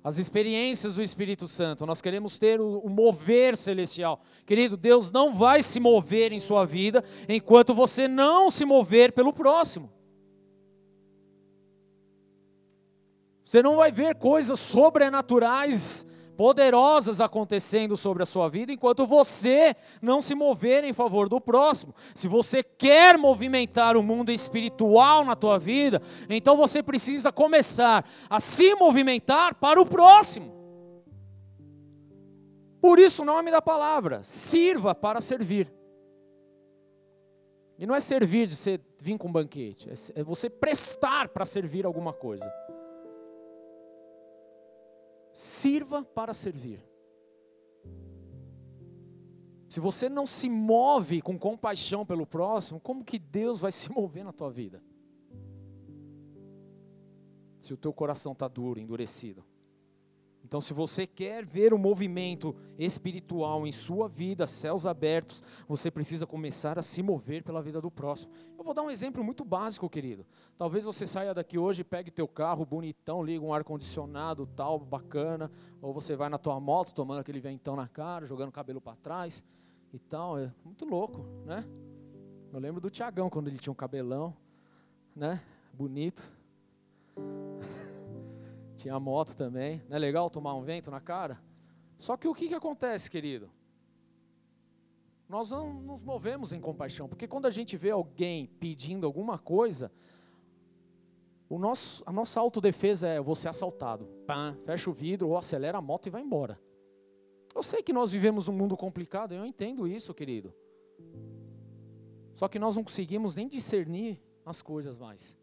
as experiências do Espírito Santo, nós queremos ter o, mover celestial. Querido, Deus não vai se mover em sua vida enquanto você não se mover pelo próximo. Você não vai ver coisas sobrenaturais poderosas acontecendo sobre a sua vida enquanto você não se mover em favor do próximo. Se você quer movimentar o mundo espiritual na tua vida, então você precisa começar a se movimentar para o próximo. Por isso o nome da palavra, sirva para servir. E não é servir de você vir com um banquete, é, é você prestar para servir alguma coisa. Sirva para servir. Se você não se move com compaixão pelo próximo, como que Deus vai se mover na tua vida? Se o teu coração está duro, endurecido. Então, se você quer ver o movimento espiritual em sua vida, céus abertos, você precisa começar a se mover pela vida do próximo. Eu vou dar um exemplo muito básico, querido. Talvez você saia daqui hoje pegue teu carro bonitão, liga um ar condicionado, tal, bacana, ou você vai na tua moto tomando aquele ventão na cara, jogando o cabelo para trás e tal, é muito louco, né? Eu lembro do Tiagão quando ele tinha um cabelão, né? Bonito. Tinha moto também. Não é legal tomar um vento na cara? Só que o que, que acontece, querido? Nós não nos movemos em compaixão, porque quando a gente vê alguém pedindo alguma coisa, o nosso, a nossa autodefesa é: eu vou ser assaltado. Pã, fecha o vidro ou acelera a moto e vai embora. Eu sei que nós vivemos num mundo complicado, eu entendo isso, querido. Só que nós não conseguimos nem discernir as coisas mais.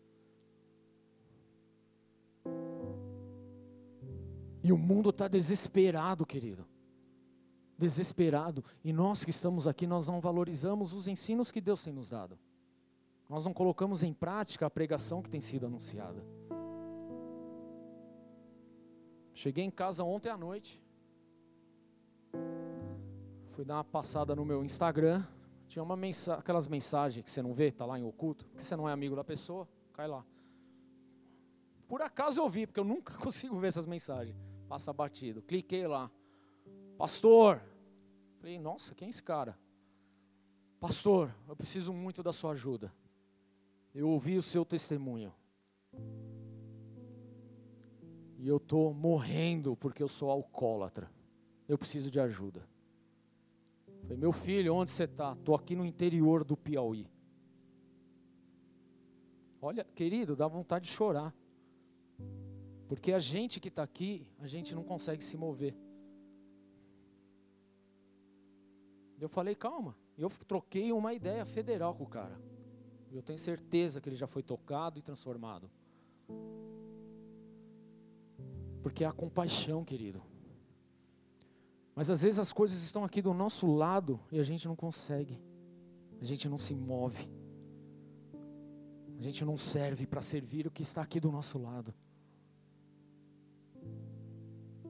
E o mundo está desesperado, querido. Desesperado. E nós que estamos aqui, nós não valorizamos os ensinos que Deus tem nos dado. Nós não colocamos em prática a pregação que tem sido anunciada. Cheguei em casa ontem à noite. Fui dar uma passada no meu Instagram. Tinha uma mensa aquelas mensagens que você não vê, tá lá em oculto, que você não é amigo da pessoa, cai lá. Por acaso eu vi, porque eu nunca consigo ver essas mensagens passa batido. Cliquei lá. Pastor. Falei, nossa, quem é esse cara? Pastor, eu preciso muito da sua ajuda. Eu ouvi o seu testemunho. E eu estou morrendo porque eu sou alcoólatra. Eu preciso de ajuda. Falei, meu filho, onde você está? Estou aqui no interior do Piauí. Olha, querido, dá vontade de chorar. Porque a gente que está aqui, a gente não consegue se mover. Eu falei, calma. Eu troquei uma ideia federal com o cara. Eu tenho certeza que ele já foi tocado e transformado. Porque é a compaixão, querido. Mas às vezes as coisas estão aqui do nosso lado e a gente não consegue. A gente não se move. A gente não serve para servir o que está aqui do nosso lado.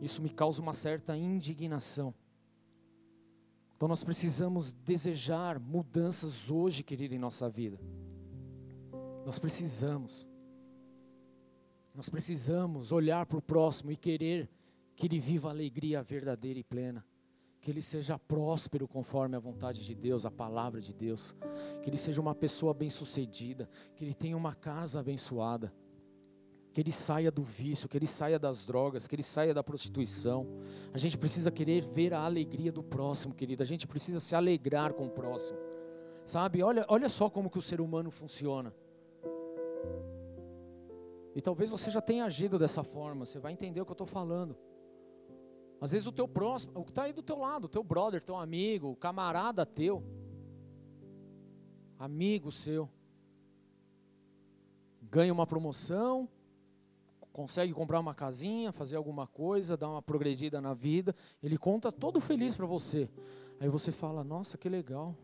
Isso me causa uma certa indignação. Então nós precisamos desejar mudanças hoje, querido, em nossa vida. Nós precisamos. Nós precisamos olhar para o próximo e querer que ele viva a alegria verdadeira e plena. Que ele seja próspero conforme a vontade de Deus, a palavra de Deus. Que ele seja uma pessoa bem-sucedida. Que ele tenha uma casa abençoada. Que ele saia do vício, que ele saia das drogas, que ele saia da prostituição. A gente precisa querer ver a alegria do próximo, querido. A gente precisa se alegrar com o próximo. Sabe? Olha, olha só como que o ser humano funciona. E talvez você já tenha agido dessa forma, você vai entender o que eu estou falando. Às vezes o teu próximo, o que está aí do teu lado, o teu brother, teu amigo, o camarada teu, amigo seu, ganha uma promoção, consegue comprar uma casinha, fazer alguma coisa, dar uma progredida na vida, ele conta todo feliz para você. Aí você fala: Nossa, que legal,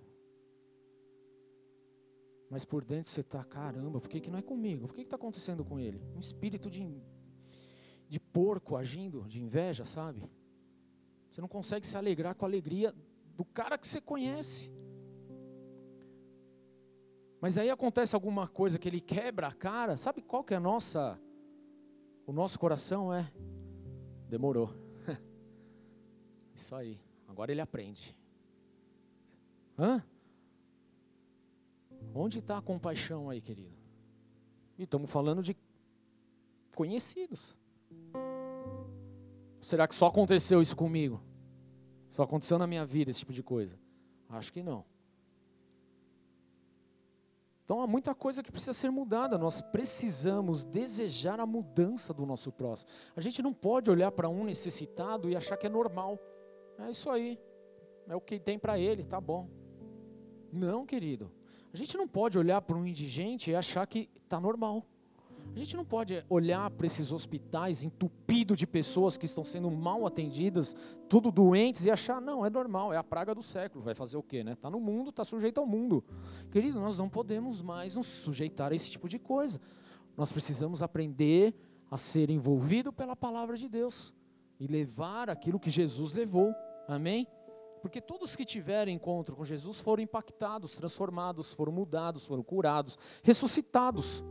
mas por dentro você está, caramba, por que, que não é comigo? Por que está acontecendo com ele? Um espírito de, de porco agindo, de inveja, sabe? Você não consegue se alegrar com a alegria do cara que você conhece. Mas aí acontece alguma coisa que ele quebra a cara, sabe qual que é a nossa, o nosso coração é? Demorou. Isso aí, agora ele aprende. Hã? Onde está a compaixão aí, querido? E estamos falando de conhecidos. Será que só aconteceu isso comigo? Só aconteceu na minha vida esse tipo de coisa? Acho que não. Então há muita coisa que precisa ser mudada. Nós precisamos desejar a mudança do nosso próximo. A gente não pode olhar para um necessitado e achar que é normal. É isso aí. É o que tem para ele, tá bom. Não, querido. A gente não pode olhar para um indigente e achar que está normal. A gente não pode olhar para esses hospitais entupidos de pessoas que estão sendo mal atendidas, tudo doentes, e achar, não, é normal, é a praga do século. Vai fazer o quê, né? Está no mundo, está sujeito ao mundo. Querido, nós não podemos mais nos sujeitar a esse tipo de coisa. Nós precisamos aprender a ser envolvido pela palavra de Deus e levar aquilo que Jesus levou. Amém? Porque todos que tiveram encontro com Jesus foram impactados, transformados, foram mudados, foram curados, ressuscitados.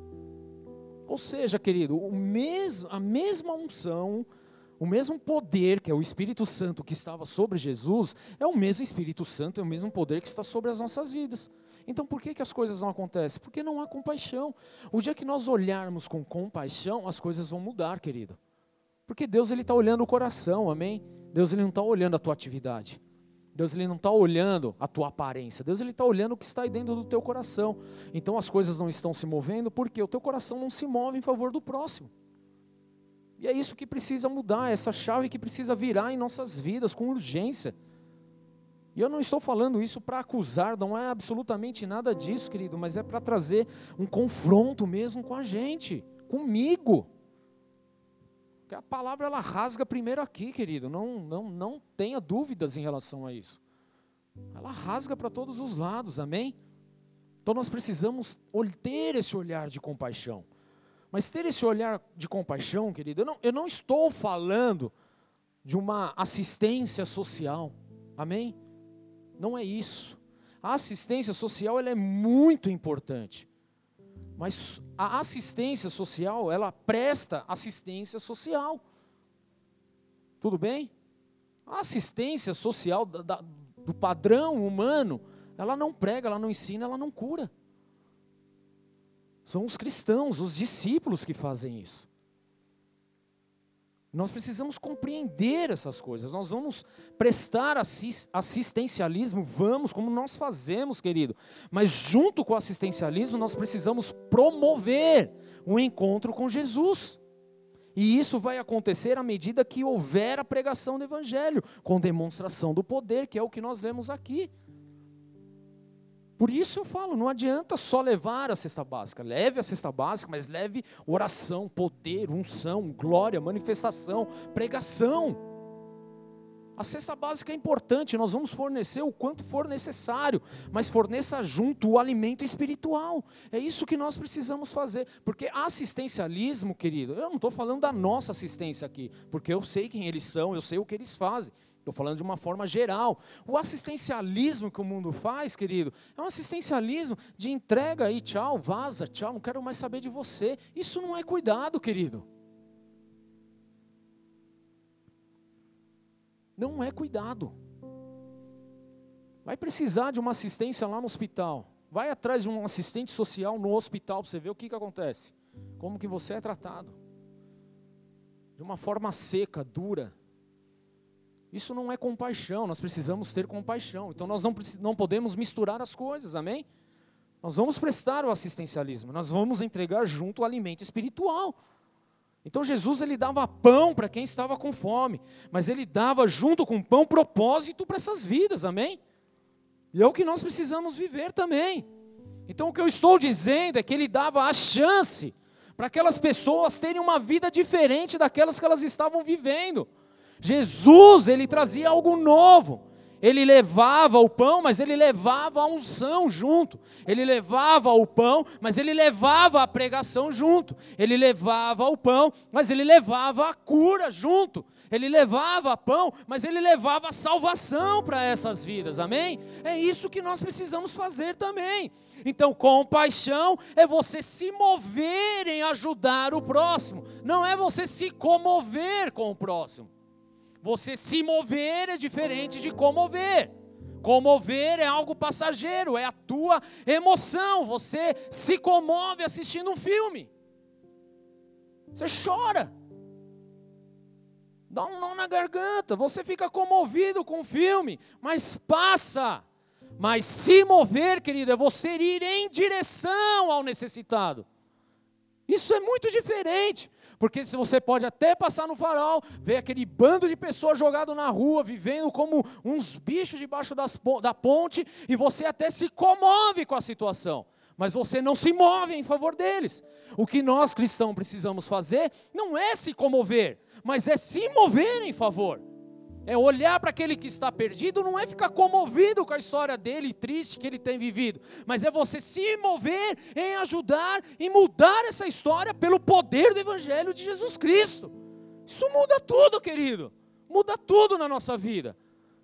Ou seja, querido, o mesmo, a mesma unção, o mesmo poder que é o Espírito Santo que estava sobre Jesus, é o mesmo Espírito Santo, é o mesmo poder que está sobre as nossas vidas. Então por que, que as coisas não acontecem? Porque não há compaixão. O dia que nós olharmos com compaixão, as coisas vão mudar, querido. Porque Deus ele está olhando o coração, amém? Deus ele não está olhando a tua atividade. Deus ele não está olhando a tua aparência, Deus ele está olhando o que está aí dentro do teu coração. Então as coisas não estão se movendo porque o teu coração não se move em favor do próximo. E é isso que precisa mudar, essa chave que precisa virar em nossas vidas com urgência. E eu não estou falando isso para acusar, não é absolutamente nada disso, querido, mas é para trazer um confronto mesmo com a gente, comigo. Porque a palavra ela rasga primeiro aqui, querido. Não, não, não tenha dúvidas em relação a isso. Ela rasga para todos os lados, amém? Então nós precisamos ter esse olhar de compaixão. Mas ter esse olhar de compaixão, querido, eu não, eu não estou falando de uma assistência social, amém? Não é isso. A assistência social ela é muito importante. Mas a assistência social, ela presta assistência social. Tudo bem? A assistência social da, da, do padrão humano, ela não prega, ela não ensina, ela não cura. São os cristãos, os discípulos que fazem isso. Nós precisamos compreender essas coisas. Nós vamos prestar assistencialismo, vamos, como nós fazemos, querido. Mas junto com o assistencialismo, nós precisamos promover o encontro com Jesus. E isso vai acontecer à medida que houver a pregação do evangelho, com demonstração do poder, que é o que nós lemos aqui. Por isso eu falo, não adianta só levar a cesta básica. Leve a cesta básica, mas leve oração, poder, unção, glória, manifestação, pregação. A cesta básica é importante, nós vamos fornecer o quanto for necessário, mas forneça junto o alimento espiritual. É isso que nós precisamos fazer, porque assistencialismo, querido, eu não estou falando da nossa assistência aqui, porque eu sei quem eles são, eu sei o que eles fazem. Estou falando de uma forma geral. O assistencialismo que o mundo faz, querido, é um assistencialismo de entrega aí, tchau, vaza, tchau, não quero mais saber de você. Isso não é cuidado, querido. Não é cuidado. Vai precisar de uma assistência lá no hospital. Vai atrás de um assistente social no hospital para você ver o que, que acontece. Como que você é tratado. De uma forma seca, dura, isso não é compaixão, nós precisamos ter compaixão. Então nós não, não podemos misturar as coisas, amém? Nós vamos prestar o assistencialismo, nós vamos entregar junto o alimento espiritual. Então Jesus ele dava pão para quem estava com fome, mas ele dava junto com pão propósito para essas vidas, amém? E é o que nós precisamos viver também. Então o que eu estou dizendo é que ele dava a chance para aquelas pessoas terem uma vida diferente daquelas que elas estavam vivendo. Jesus, ele trazia algo novo. Ele levava o pão, mas ele levava a unção junto. Ele levava o pão, mas ele levava a pregação junto. Ele levava o pão, mas ele levava a cura junto. Ele levava pão, mas ele levava salvação para essas vidas. Amém? É isso que nós precisamos fazer também. Então, compaixão é você se mover em ajudar o próximo, não é você se comover com o próximo. Você se mover é diferente de comover. Comover é algo passageiro, é a tua emoção. Você se comove assistindo um filme. Você chora. Dá um nó na garganta. Você fica comovido com o filme, mas passa. Mas se mover, querido, é você ir em direção ao necessitado. Isso é muito diferente. Porque você pode até passar no farol, ver aquele bando de pessoas jogado na rua, vivendo como uns bichos debaixo das, da ponte, e você até se comove com a situação. Mas você não se move em favor deles. O que nós cristãos precisamos fazer não é se comover, mas é se mover em favor. É olhar para aquele que está perdido, não é ficar comovido com a história dele, triste que ele tem vivido, mas é você se mover em ajudar e mudar essa história pelo poder do Evangelho de Jesus Cristo. Isso muda tudo, querido, muda tudo na nossa vida.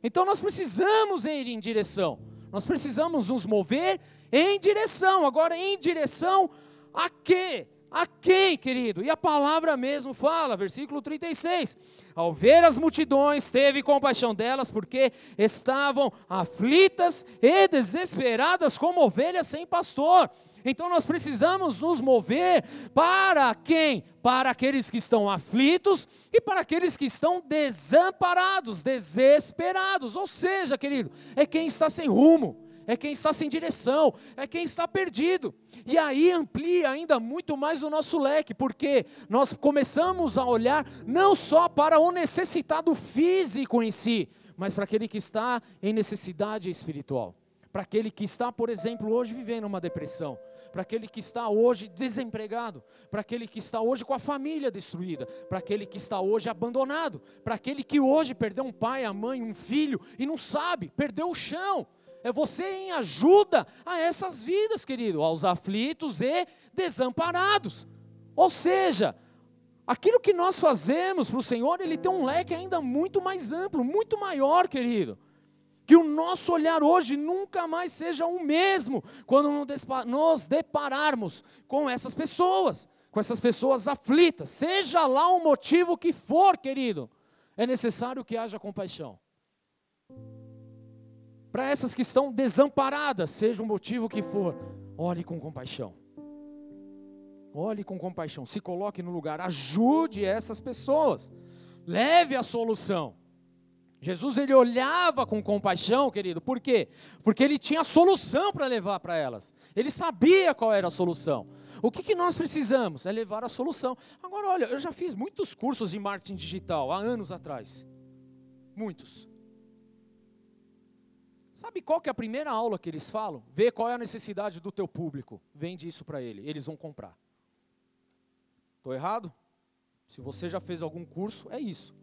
Então nós precisamos ir em direção, nós precisamos nos mover em direção. Agora, em direção a quê? A quem, querido? E a palavra mesmo fala, versículo 36. Ao ver as multidões, teve compaixão delas, porque estavam aflitas e desesperadas como ovelhas sem pastor. Então nós precisamos nos mover para quem? Para aqueles que estão aflitos e para aqueles que estão desamparados, desesperados. Ou seja, querido, é quem está sem rumo é quem está sem direção, é quem está perdido. E aí amplia ainda muito mais o nosso leque, porque nós começamos a olhar não só para o necessitado físico em si, mas para aquele que está em necessidade espiritual. Para aquele que está, por exemplo, hoje vivendo uma depressão, para aquele que está hoje desempregado, para aquele que está hoje com a família destruída, para aquele que está hoje abandonado, para aquele que hoje perdeu um pai, a mãe, um filho e não sabe, perdeu o chão é você em ajuda a essas vidas, querido, aos aflitos e desamparados. Ou seja, aquilo que nós fazemos para o Senhor, Ele tem um leque ainda muito mais amplo, muito maior, querido. Que o nosso olhar hoje nunca mais seja o mesmo quando nos depararmos com essas pessoas, com essas pessoas aflitas, seja lá o motivo que for, querido, é necessário que haja compaixão para essas que estão desamparadas, seja o motivo que for, olhe com compaixão. Olhe com compaixão, se coloque no lugar, ajude essas pessoas, leve a solução. Jesus ele olhava com compaixão, querido, por quê? Porque ele tinha a solução para levar para elas, ele sabia qual era a solução. O que, que nós precisamos? É levar a solução. Agora, olha, eu já fiz muitos cursos de marketing digital há anos atrás, muitos. Sabe qual que é a primeira aula que eles falam? Vê qual é a necessidade do teu público. Vende isso para ele, eles vão comprar. Estou errado? Se você já fez algum curso, é isso.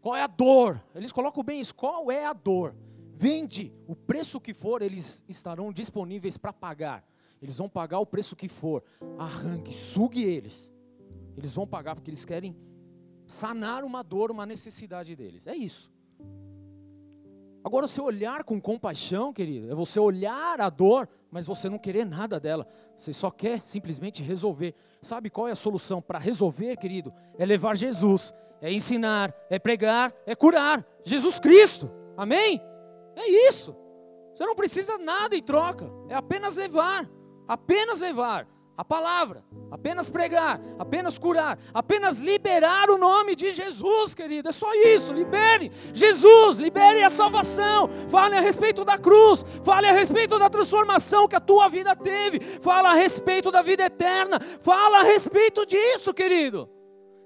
Qual é a dor? Eles colocam bem isso. Qual é a dor? Vende o preço que for, eles estarão disponíveis para pagar. Eles vão pagar o preço que for. Arranque, sugue eles. Eles vão pagar porque eles querem sanar uma dor, uma necessidade deles. É isso. Agora, você olhar com compaixão, querido, é você olhar a dor, mas você não querer nada dela. Você só quer simplesmente resolver. Sabe qual é a solução para resolver, querido? É levar Jesus, é ensinar, é pregar, é curar. Jesus Cristo. Amém? É isso. Você não precisa nada em troca. É apenas levar. Apenas levar a palavra, apenas pregar, apenas curar, apenas liberar o nome de Jesus, querido. É só isso. Libere Jesus, libere a salvação. Fale a respeito da cruz, fale a respeito da transformação que a tua vida teve, fala a respeito da vida eterna, fala a respeito disso, querido.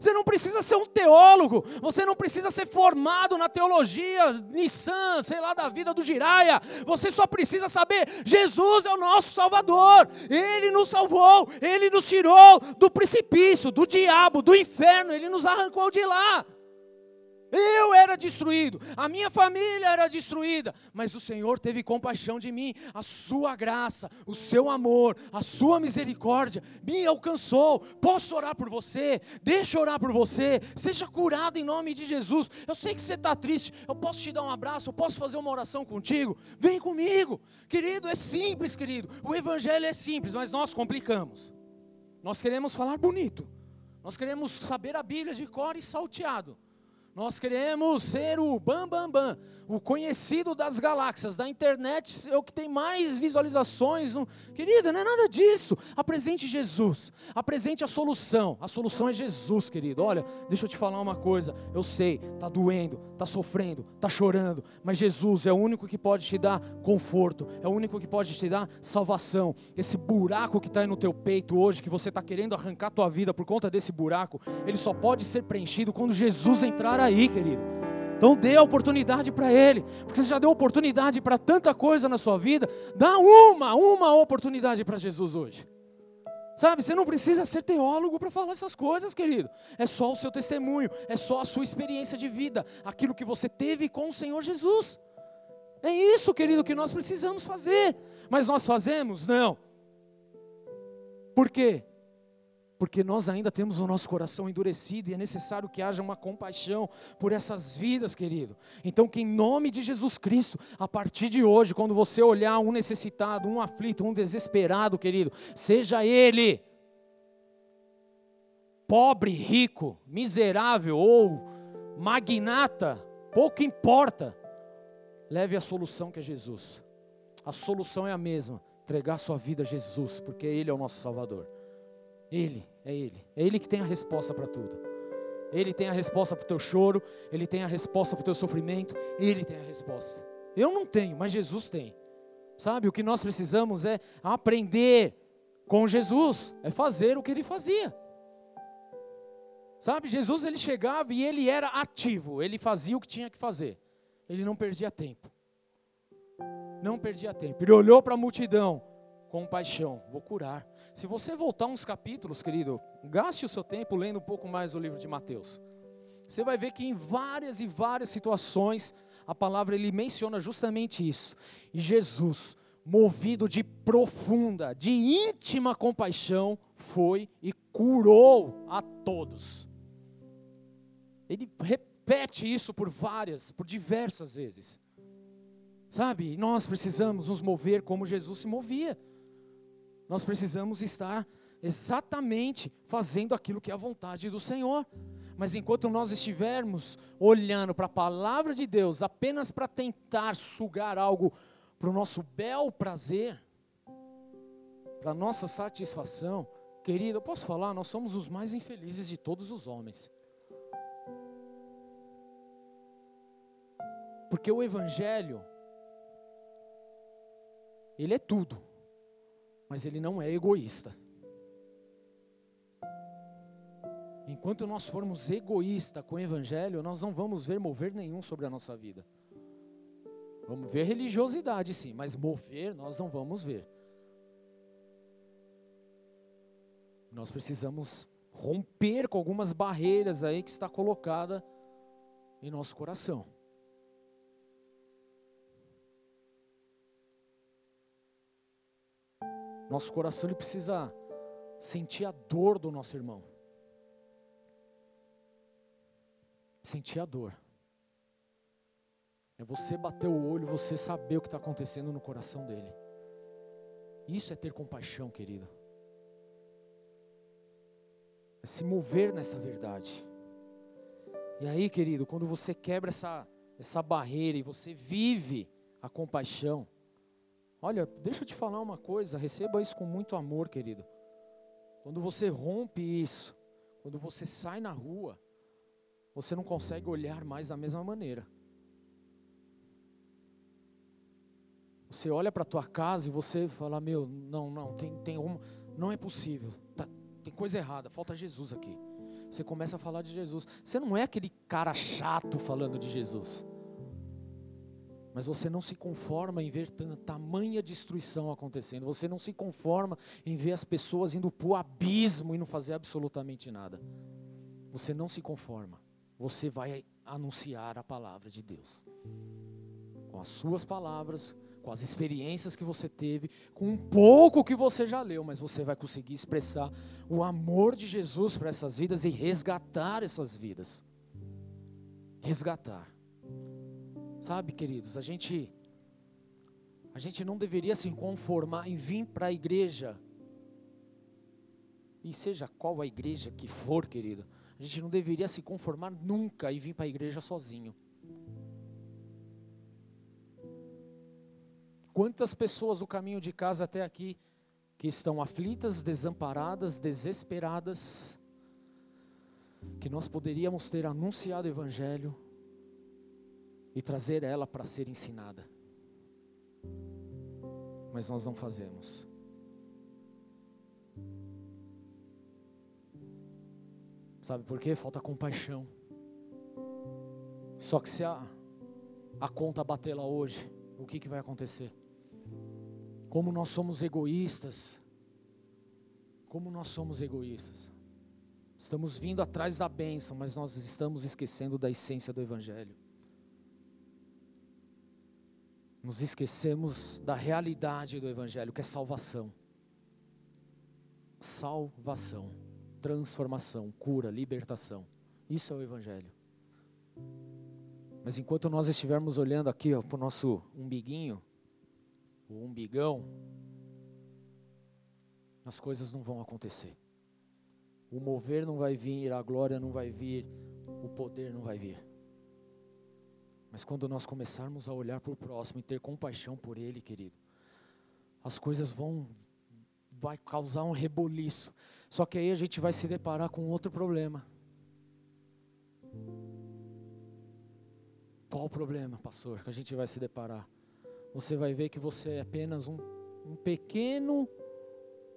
Você não precisa ser um teólogo, você não precisa ser formado na teologia Nissan, sei lá, da vida do Jiraya. Você só precisa saber: Jesus é o nosso Salvador, Ele nos salvou, Ele nos tirou do precipício, do diabo, do inferno, Ele nos arrancou de lá. Eu era destruído, a minha família era destruída, mas o Senhor teve compaixão de mim, a sua graça, o seu amor, a sua misericórdia me alcançou. Posso orar por você? Deixa orar por você. Seja curado em nome de Jesus. Eu sei que você está triste, eu posso te dar um abraço, eu posso fazer uma oração contigo. Vem comigo, querido. É simples, querido. O Evangelho é simples, mas nós complicamos. Nós queremos falar bonito, nós queremos saber a Bíblia de cor e salteado. Nós queremos ser o bam bam bam, o conhecido das galáxias, da internet, é o que tem mais visualizações. No... Querida, não é nada disso. Apresente Jesus, apresente a solução. A solução é Jesus, querido. Olha, deixa eu te falar uma coisa. Eu sei, está doendo, está sofrendo, está chorando, mas Jesus é o único que pode te dar conforto, é o único que pode te dar salvação. Esse buraco que está aí no teu peito hoje, que você está querendo arrancar tua vida por conta desse buraco, ele só pode ser preenchido quando Jesus entrar aí, querido. Então dê a oportunidade para Ele, porque você já deu oportunidade para tanta coisa na sua vida. Dá uma, uma oportunidade para Jesus hoje. Sabe, você não precisa ser teólogo para falar essas coisas, querido. É só o seu testemunho, é só a sua experiência de vida, aquilo que você teve com o Senhor Jesus. É isso, querido, que nós precisamos fazer. Mas nós fazemos? Não. Por quê? Porque nós ainda temos o nosso coração endurecido e é necessário que haja uma compaixão por essas vidas, querido. Então, que em nome de Jesus Cristo, a partir de hoje, quando você olhar um necessitado, um aflito, um desesperado, querido, seja ele pobre, rico, miserável ou magnata, pouco importa, leve a solução que é Jesus. A solução é a mesma: entregar sua vida a Jesus, porque Ele é o nosso Salvador. Ele, é Ele. É Ele que tem a resposta para tudo. Ele tem a resposta para o teu choro, Ele tem a resposta para o teu sofrimento, Ele tem a resposta. Eu não tenho, mas Jesus tem. Sabe, o que nós precisamos é aprender com Jesus, é fazer o que Ele fazia. Sabe, Jesus ele chegava e ele era ativo, ele fazia o que tinha que fazer. Ele não perdia tempo. Não perdia tempo. Ele olhou para a multidão com paixão, vou curar. Se você voltar uns capítulos, querido, gaste o seu tempo lendo um pouco mais o livro de Mateus. Você vai ver que em várias e várias situações a palavra ele menciona justamente isso. E Jesus, movido de profunda, de íntima compaixão, foi e curou a todos. Ele repete isso por várias, por diversas vezes. Sabe? Nós precisamos nos mover como Jesus se movia. Nós precisamos estar exatamente fazendo aquilo que é a vontade do Senhor. Mas enquanto nós estivermos olhando para a palavra de Deus apenas para tentar sugar algo para o nosso bel prazer, para nossa satisfação, querido, eu posso falar, nós somos os mais infelizes de todos os homens. Porque o Evangelho, ele é tudo mas ele não é egoísta. Enquanto nós formos egoístas com o Evangelho, nós não vamos ver mover nenhum sobre a nossa vida. Vamos ver religiosidade, sim, mas mover nós não vamos ver. Nós precisamos romper com algumas barreiras aí que está colocada em nosso coração. Nosso coração ele precisa sentir a dor do nosso irmão. Sentir a dor. É você bater o olho, você saber o que está acontecendo no coração dele. Isso é ter compaixão, querido. É se mover nessa verdade. E aí, querido, quando você quebra essa, essa barreira e você vive a compaixão, olha, deixa eu te falar uma coisa, receba isso com muito amor, querido. Quando você rompe isso, quando você sai na rua, você não consegue olhar mais da mesma maneira. Você olha para a tua casa e você fala, meu, não, não, tem, tem um, não é possível, tá, tem coisa errada, falta Jesus aqui. Você começa a falar de Jesus. Você não é aquele cara chato falando de Jesus. Mas você não se conforma em ver tamanha destruição acontecendo. Você não se conforma em ver as pessoas indo para o abismo e não fazer absolutamente nada. Você não se conforma. Você vai anunciar a palavra de Deus. Com as suas palavras, com as experiências que você teve, com um pouco que você já leu, mas você vai conseguir expressar o amor de Jesus para essas vidas e resgatar essas vidas. Resgatar. Sabe, queridos, a gente a gente não deveria se conformar em vir para a igreja. E seja qual a igreja que for, querido, a gente não deveria se conformar nunca e vir para a igreja sozinho. Quantas pessoas do caminho de casa até aqui que estão aflitas, desamparadas, desesperadas, que nós poderíamos ter anunciado o Evangelho e trazer ela para ser ensinada, mas nós não fazemos. Sabe por quê? Falta compaixão. Só que se a, a conta bater lá hoje, o que, que vai acontecer? Como nós somos egoístas. Como nós somos egoístas. Estamos vindo atrás da bênção, mas nós estamos esquecendo da essência do Evangelho. Nos esquecemos da realidade do Evangelho, que é salvação. Salvação, transformação, cura, libertação. Isso é o Evangelho. Mas enquanto nós estivermos olhando aqui para o nosso umbiguinho, o umbigão, as coisas não vão acontecer. O mover não vai vir, a glória não vai vir, o poder não vai vir. Mas quando nós começarmos a olhar para o próximo e ter compaixão por ele, querido, as coisas vão vai causar um reboliço. Só que aí a gente vai se deparar com outro problema. Qual o problema, pastor, que a gente vai se deparar? você vai ver que você é apenas um, um pequeno,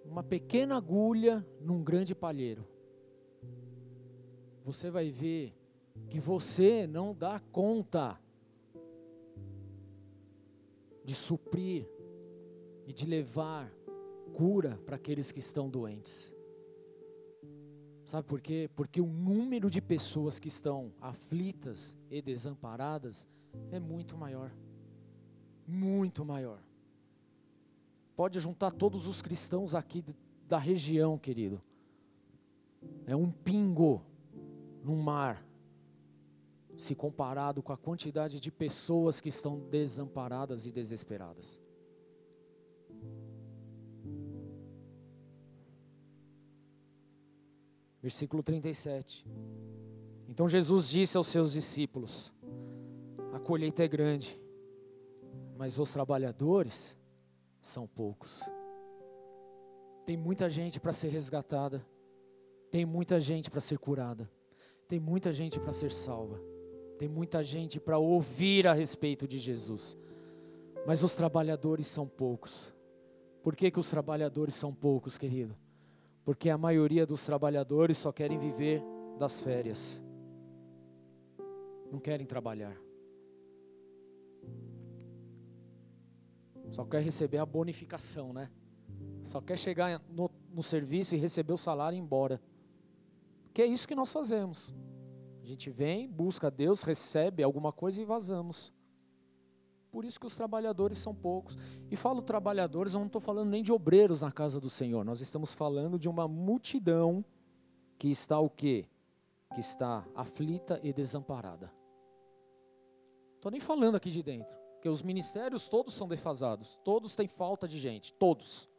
uma pequena agulha num grande palheiro. Você vai ver que você não dá conta de suprir e de levar cura para aqueles que estão doentes. Sabe por quê? Porque o número de pessoas que estão aflitas e desamparadas é muito maior muito maior. Pode juntar todos os cristãos aqui da região, querido. É um pingo no mar, se comparado com a quantidade de pessoas que estão desamparadas e desesperadas. Versículo 37. Então Jesus disse aos seus discípulos: A colheita é grande mas os trabalhadores são poucos. Tem muita gente para ser resgatada, tem muita gente para ser curada, tem muita gente para ser salva, tem muita gente para ouvir a respeito de Jesus, mas os trabalhadores são poucos. Por que, que os trabalhadores são poucos, querido? Porque a maioria dos trabalhadores só querem viver das férias, não querem trabalhar. Só quer receber a bonificação, né? Só quer chegar no, no serviço e receber o salário e ir embora. Que é isso que nós fazemos. A gente vem, busca Deus, recebe alguma coisa e vazamos. Por isso que os trabalhadores são poucos. E falo trabalhadores, eu não estou falando nem de obreiros na casa do Senhor. Nós estamos falando de uma multidão que está o quê? Que está aflita e desamparada. Estou nem falando aqui de dentro. Porque os ministérios todos são defasados. Todos têm falta de gente. Todos.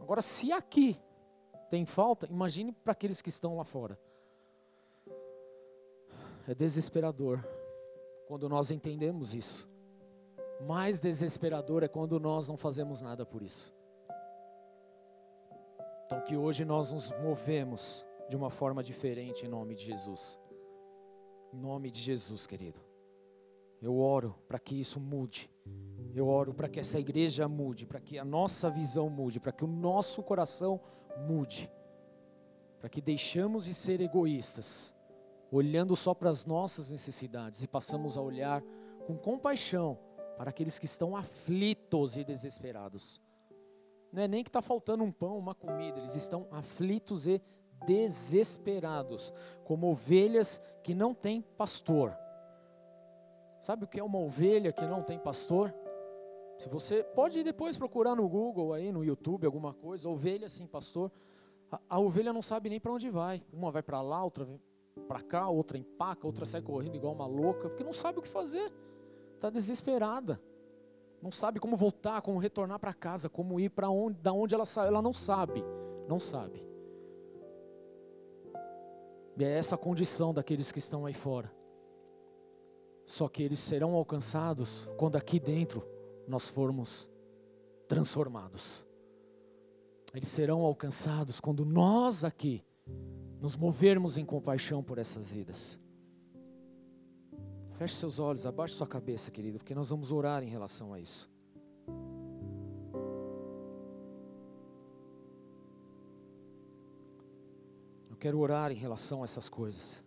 Agora, se aqui tem falta, imagine para aqueles que estão lá fora. É desesperador quando nós entendemos isso. Mais desesperador é quando nós não fazemos nada por isso. Então, que hoje nós nos movemos de uma forma diferente em nome de Jesus. Em nome de Jesus, querido. Eu oro para que isso mude. Eu oro para que essa igreja mude, para que a nossa visão mude, para que o nosso coração mude. Para que deixamos de ser egoístas, olhando só para as nossas necessidades e passamos a olhar com compaixão para aqueles que estão aflitos e desesperados. Não é nem que está faltando um pão, uma comida, eles estão aflitos e desesperados, como ovelhas que não têm pastor. Sabe o que é uma ovelha que não tem pastor? Se você pode depois procurar no Google aí, no YouTube, alguma coisa, ovelha sem pastor. A, a ovelha não sabe nem para onde vai. Uma vai para lá, outra para cá, outra empaca, outra sai correndo igual uma louca, porque não sabe o que fazer. Está desesperada. Não sabe como voltar, como retornar para casa, como ir para onde, da onde ela saiu, ela não sabe. Não sabe. E é essa a condição daqueles que estão aí fora. Só que eles serão alcançados quando aqui dentro nós formos transformados. Eles serão alcançados quando nós aqui nos movermos em compaixão por essas vidas. Feche seus olhos, abaixe sua cabeça, querido, porque nós vamos orar em relação a isso. Eu quero orar em relação a essas coisas.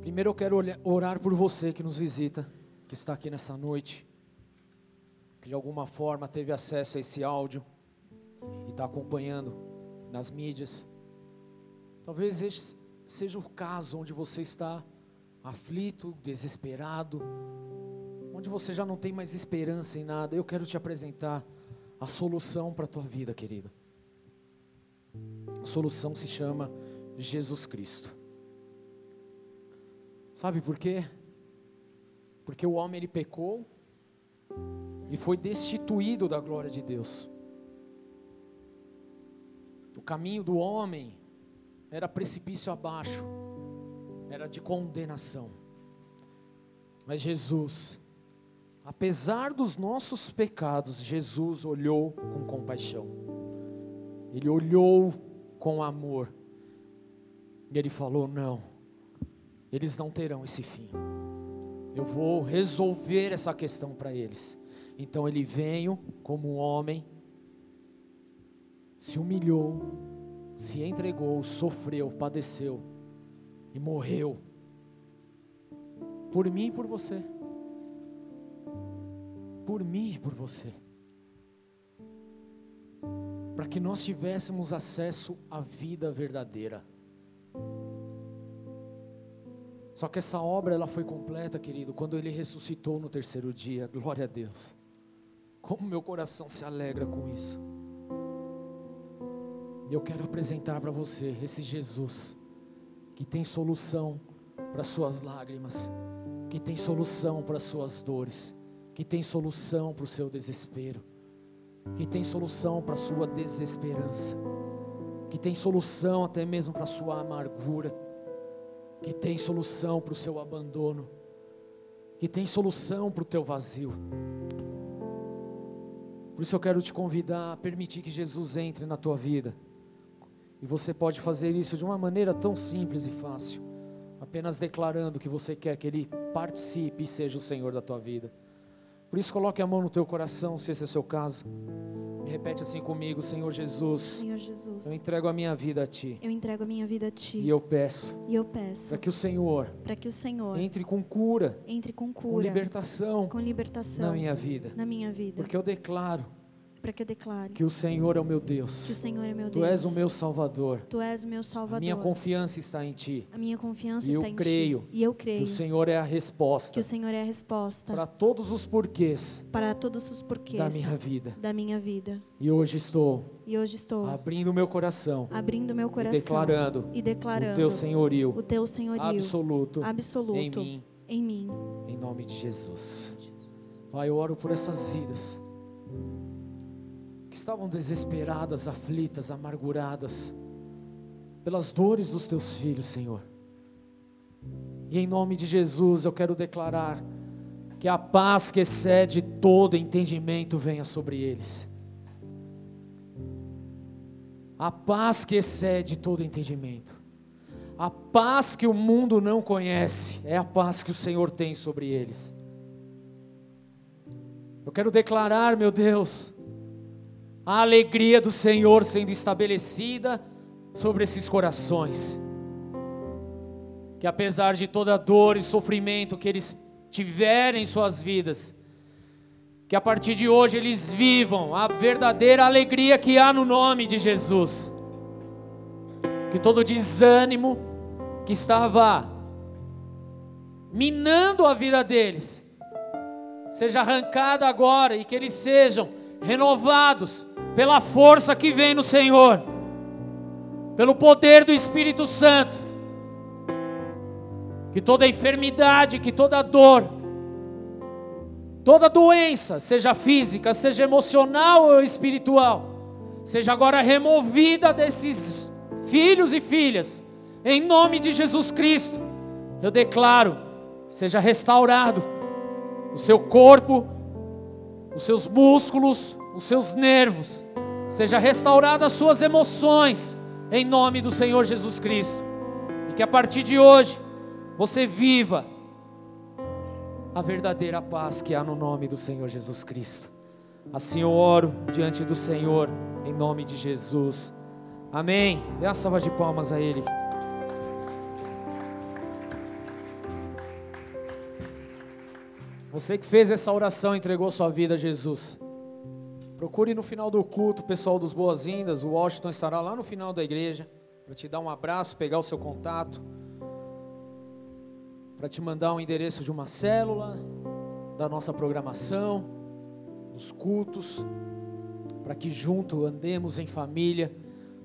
Primeiro eu quero orar por você que nos visita, que está aqui nessa noite, que de alguma forma teve acesso a esse áudio e está acompanhando nas mídias. Talvez este seja o caso onde você está aflito, desesperado, onde você já não tem mais esperança em nada. Eu quero te apresentar a solução para a tua vida, querido. A solução se chama Jesus Cristo. Sabe por quê? Porque o homem ele pecou e foi destituído da glória de Deus. O caminho do homem era precipício abaixo, era de condenação. Mas Jesus, apesar dos nossos pecados, Jesus olhou com compaixão. Ele olhou com amor. E ele falou: "Não eles não terão esse fim. Eu vou resolver essa questão para eles. Então ele veio como homem, se humilhou, se entregou, sofreu, padeceu e morreu. Por mim e por você. Por mim e por você. Para que nós tivéssemos acesso à vida verdadeira. Só que essa obra ela foi completa, querido, quando ele ressuscitou no terceiro dia. Glória a Deus. Como meu coração se alegra com isso. Eu quero apresentar para você esse Jesus que tem solução para suas lágrimas, que tem solução para suas dores, que tem solução para o seu desespero, que tem solução para sua desesperança, que tem solução até mesmo para sua amargura que tem solução para o seu abandono, que tem solução para o teu vazio. Por isso eu quero te convidar a permitir que Jesus entre na tua vida. E você pode fazer isso de uma maneira tão simples e fácil, apenas declarando que você quer que Ele participe e seja o Senhor da tua vida. Por isso, coloque a mão no teu coração, se esse é o seu caso. E repete assim comigo, Senhor Jesus. Senhor Jesus, Eu entrego a minha vida a Ti. eu entrego a minha vida a Ti E eu peço e eu peço para que o Senhor para que o Senhor entre com cura, entre com com cura, libertação com libertação na minha vida. na minha vida, Porque eu declaro para que eu declare que o Senhor é o meu que o Deus. Senhor é meu Tu Deus. és o meu Salvador. Tu és o meu Salvador. A minha confiança está em Ti. A minha confiança E eu está em creio Ti. E eu Que creio o Senhor é a que resposta o Senhor é a resposta para todos os porquês para todos os porquês da minha vida. da minha vida. E hoje estou E hoje estou abrindo meu coração abrindo meu e coração declarando e declarando o Teu senhorio o teu senhorio absoluto absoluto em mim, em mim. em nome de Jesus. Pai, eu oro por essas vidas que estavam desesperadas, aflitas, amarguradas pelas dores dos teus filhos, Senhor. E em nome de Jesus eu quero declarar que a paz que excede todo entendimento venha sobre eles. A paz que excede todo entendimento. A paz que o mundo não conhece é a paz que o Senhor tem sobre eles. Eu quero declarar, meu Deus, a alegria do Senhor sendo estabelecida sobre esses corações. Que apesar de toda dor e sofrimento que eles tiverem em suas vidas, que a partir de hoje eles vivam a verdadeira alegria que há no nome de Jesus. Que todo desânimo que estava minando a vida deles seja arrancado agora e que eles sejam renovados pela força que vem no Senhor, pelo poder do Espírito Santo. Que toda enfermidade, que toda dor, toda doença, seja física, seja emocional ou espiritual, seja agora removida desses filhos e filhas, em nome de Jesus Cristo. Eu declaro, seja restaurado o seu corpo, os seus músculos, os seus nervos, seja restaurada as suas emoções, em nome do Senhor Jesus Cristo. E que a partir de hoje você viva a verdadeira paz que há no nome do Senhor Jesus Cristo. Assim eu oro diante do Senhor, em nome de Jesus. Amém. Dê uma salva de palmas a Ele. Você que fez essa oração, entregou sua vida a Jesus. Procure no final do culto, o pessoal dos boas-vindas, o Washington estará lá no final da igreja para te dar um abraço, pegar o seu contato, para te mandar um endereço de uma célula, da nossa programação, dos cultos, para que junto andemos em família,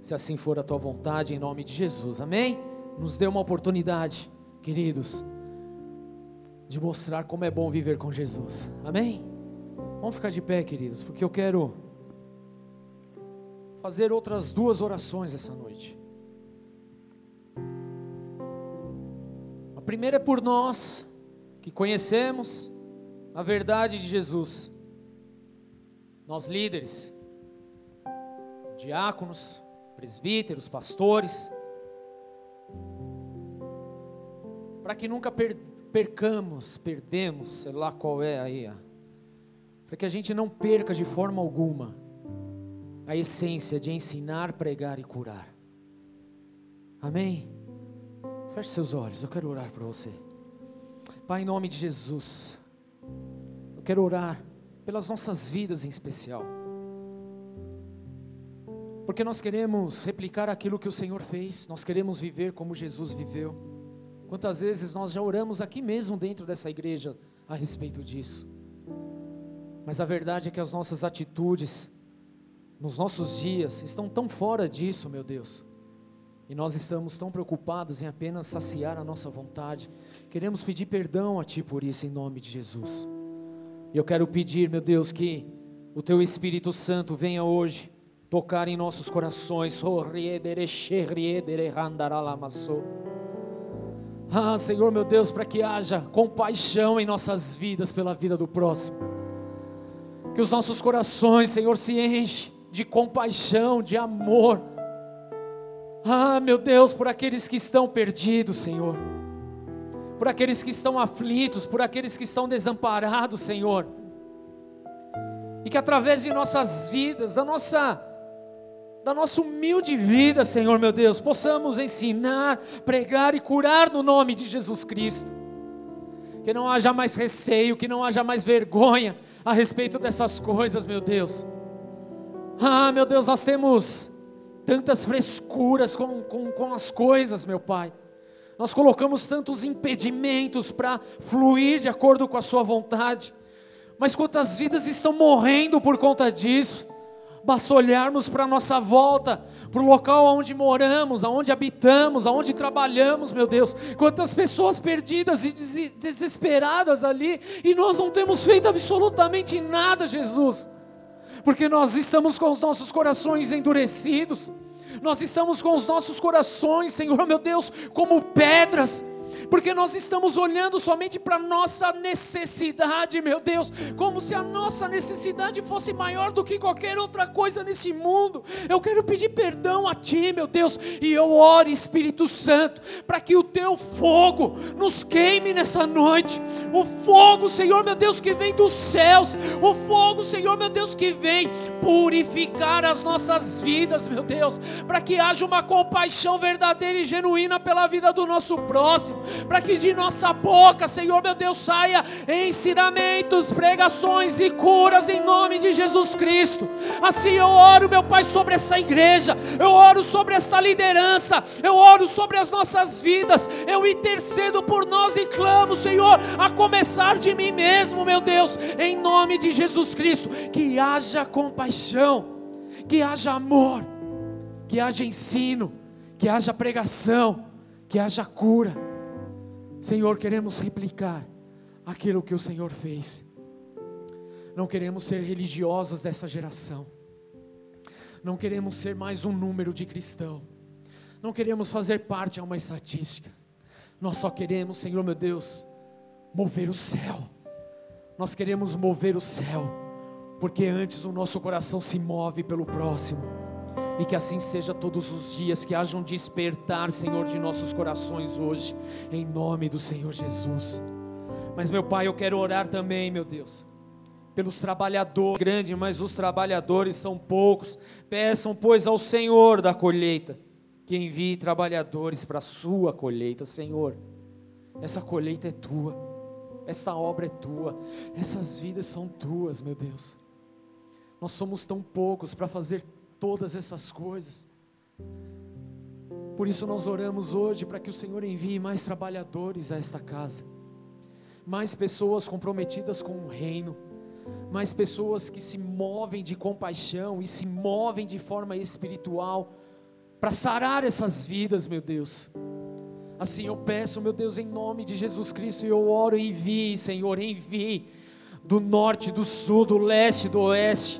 se assim for a tua vontade, em nome de Jesus. Amém? Nos dê uma oportunidade, queridos, de mostrar como é bom viver com Jesus. Amém? Vamos ficar de pé, queridos, porque eu quero fazer outras duas orações essa noite. A primeira é por nós que conhecemos a verdade de Jesus. Nós líderes, diáconos, presbíteros, pastores, para que nunca per percamos, perdemos, sei lá qual é aí, para que a gente não perca de forma alguma a essência de ensinar, pregar e curar. Amém? Feche seus olhos, eu quero orar por você. Pai, em nome de Jesus, eu quero orar pelas nossas vidas em especial. Porque nós queremos replicar aquilo que o Senhor fez, nós queremos viver como Jesus viveu. Quantas vezes nós já oramos aqui mesmo dentro dessa igreja a respeito disso. Mas a verdade é que as nossas atitudes, nos nossos dias, estão tão fora disso, meu Deus. E nós estamos tão preocupados em apenas saciar a nossa vontade. Queremos pedir perdão a Ti por isso, em nome de Jesus. E eu quero pedir, meu Deus, que o Teu Espírito Santo venha hoje tocar em nossos corações. Ah, Senhor meu Deus, para que haja compaixão em nossas vidas pela vida do próximo. Que os nossos corações, Senhor, se enchem de compaixão, de amor. Ah, meu Deus, por aqueles que estão perdidos, Senhor. Por aqueles que estão aflitos, por aqueles que estão desamparados, Senhor. E que através de nossas vidas, da nossa da nossa humilde vida, Senhor meu Deus, possamos ensinar, pregar e curar no nome de Jesus Cristo. Que não haja mais receio, que não haja mais vergonha a respeito dessas coisas, meu Deus. Ah, meu Deus, nós temos tantas frescuras com, com, com as coisas, meu Pai. Nós colocamos tantos impedimentos para fluir de acordo com a Sua vontade. Mas quantas vidas estão morrendo por conta disso? Basta olharmos para a nossa volta, para o local onde moramos, aonde habitamos, aonde trabalhamos, meu Deus. Quantas pessoas perdidas e desesperadas ali, e nós não temos feito absolutamente nada, Jesus, porque nós estamos com os nossos corações endurecidos, nós estamos com os nossos corações, Senhor meu Deus, como pedras porque nós estamos olhando somente para nossa necessidade, meu Deus, como se a nossa necessidade fosse maior do que qualquer outra coisa nesse mundo. Eu quero pedir perdão a Ti, meu Deus, e eu oro, Espírito Santo, para que o Teu fogo nos queime nessa noite. O fogo, Senhor, meu Deus, que vem dos céus, o fogo, Senhor, meu Deus, que vem purificar as nossas vidas, meu Deus, para que haja uma compaixão verdadeira e genuína pela vida do nosso próximo para que de nossa boca, Senhor meu Deus, saia ensinamentos, pregações e curas em nome de Jesus Cristo. Assim eu oro, meu Pai, sobre essa igreja, eu oro sobre essa liderança, eu oro sobre as nossas vidas, eu intercedo por nós e clamo, Senhor, a começar de mim mesmo, meu Deus, em nome de Jesus Cristo, que haja compaixão, que haja amor, que haja ensino, que haja pregação, que haja cura Senhor, queremos replicar aquilo que o Senhor fez. Não queremos ser religiosos dessa geração. Não queremos ser mais um número de cristão. Não queremos fazer parte a uma estatística. Nós só queremos, Senhor meu Deus, mover o céu. Nós queremos mover o céu, porque antes o nosso coração se move pelo próximo e que assim seja todos os dias, que haja um despertar, Senhor, de nossos corações hoje, em nome do Senhor Jesus. Mas, meu Pai, eu quero orar também, meu Deus, pelos trabalhadores, grande, mas os trabalhadores são poucos. Peçam, pois, ao Senhor da colheita que envie trabalhadores para a sua colheita, Senhor. Essa colheita é tua, essa obra é tua, essas vidas são tuas, meu Deus. Nós somos tão poucos para fazer todas essas coisas. Por isso nós oramos hoje para que o Senhor envie mais trabalhadores a esta casa, mais pessoas comprometidas com o reino, mais pessoas que se movem de compaixão e se movem de forma espiritual para sarar essas vidas, meu Deus. Assim eu peço, meu Deus, em nome de Jesus Cristo, e eu oro, envie, Senhor, envie do norte, do sul, do leste, do oeste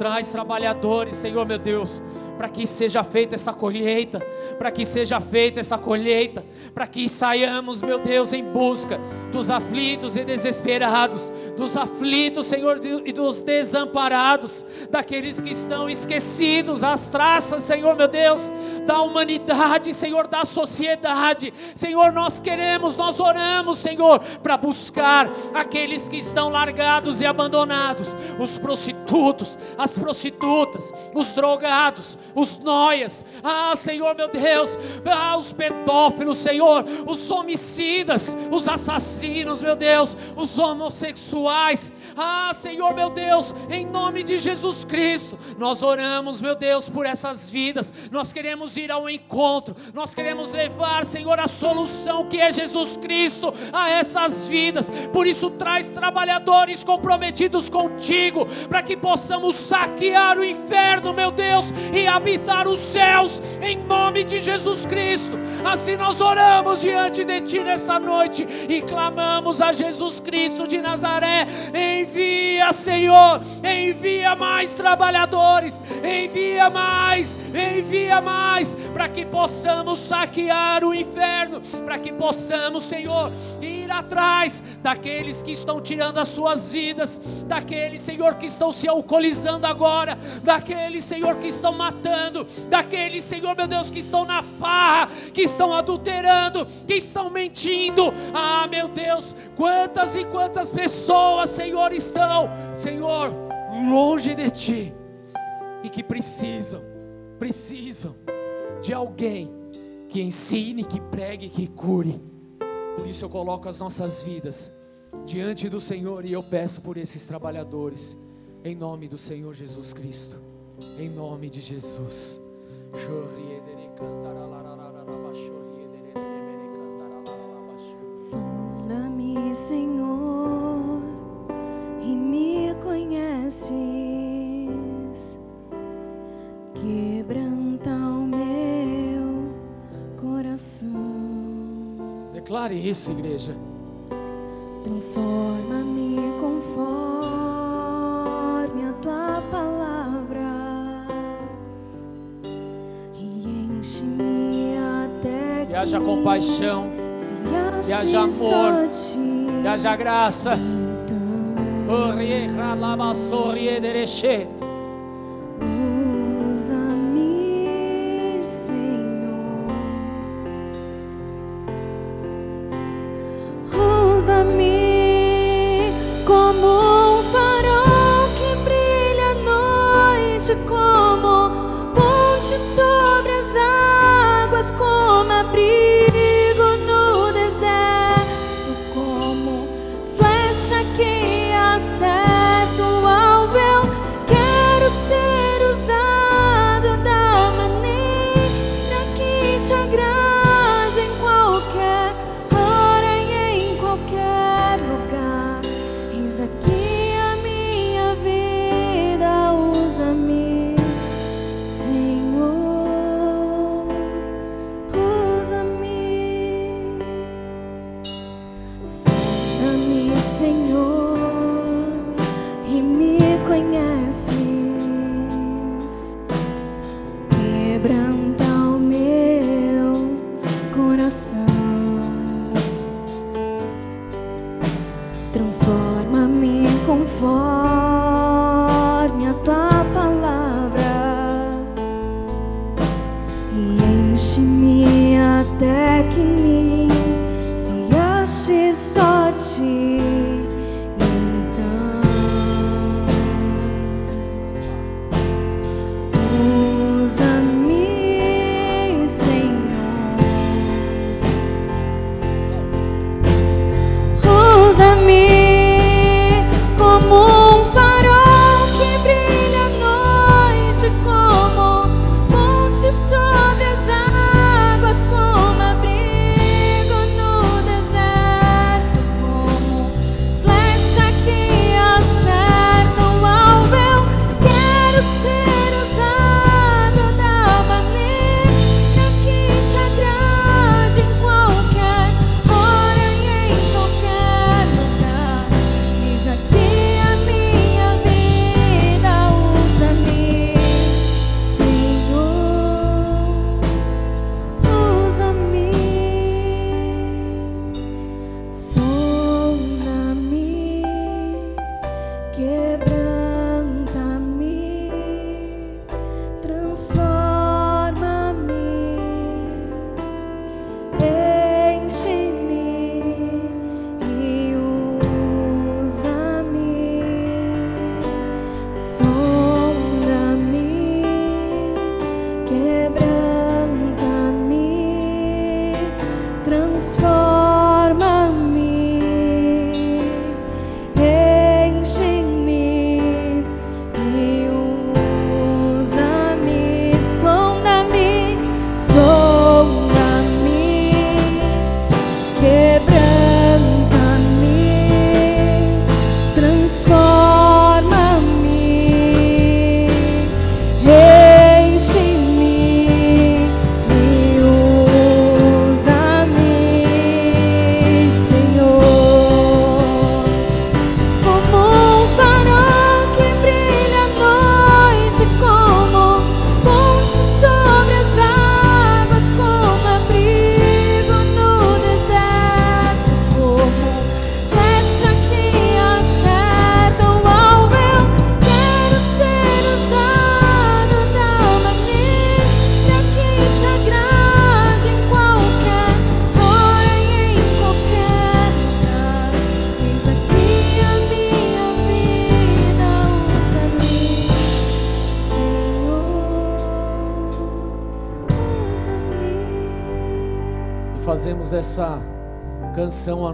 traz trabalhadores, Senhor meu Deus, para que seja feita essa colheita, para que seja feita essa colheita, para que saiamos, meu Deus, em busca dos aflitos e desesperados, dos aflitos, Senhor, e dos desamparados, daqueles que estão esquecidos, as traças, Senhor, meu Deus, da humanidade, Senhor, da sociedade. Senhor, nós queremos, nós oramos, Senhor, para buscar aqueles que estão largados e abandonados, os prostitutos, as prostitutas, os drogados, os noias, ah, Senhor meu Deus, ah, os pedófilos, Senhor, os homicidas, os assassinos, meu Deus, os homossexuais, ah, Senhor meu Deus, em nome de Jesus Cristo, nós oramos, meu Deus, por essas vidas, nós queremos ir ao encontro, nós queremos levar, Senhor, a solução que é Jesus Cristo a essas vidas, por isso traz trabalhadores comprometidos contigo, para que possamos saquear o inferno, meu Deus, e a habitar os céus, em nome de Jesus Cristo. Assim nós oramos diante de Ti nessa noite e clamamos a Jesus Cristo de Nazaré: envia, Senhor, envia mais trabalhadores, envia mais, envia mais, para que possamos saquear o inferno, para que possamos, Senhor, ir atrás daqueles que estão tirando as suas vidas, daqueles, Senhor, que estão se alcoolizando agora, daqueles, Senhor, que estão daqueles, Senhor meu Deus, que estão na farra, que estão adulterando, que estão mentindo. Ah, meu Deus, quantas e quantas pessoas, Senhor, estão, Senhor, longe de ti e que precisam, precisam de alguém que ensine, que pregue, que cure. Por isso eu coloco as nossas vidas diante do Senhor e eu peço por esses trabalhadores, em nome do Senhor Jesus Cristo, em nome de Jesus. Sonda-me, Senhor, e me conheces. Quebranta o meu coração. Declare isso, igreja. Transforma-me conforme a tua palavra Que haja compaixão, que haja amor, que haja graça. Então,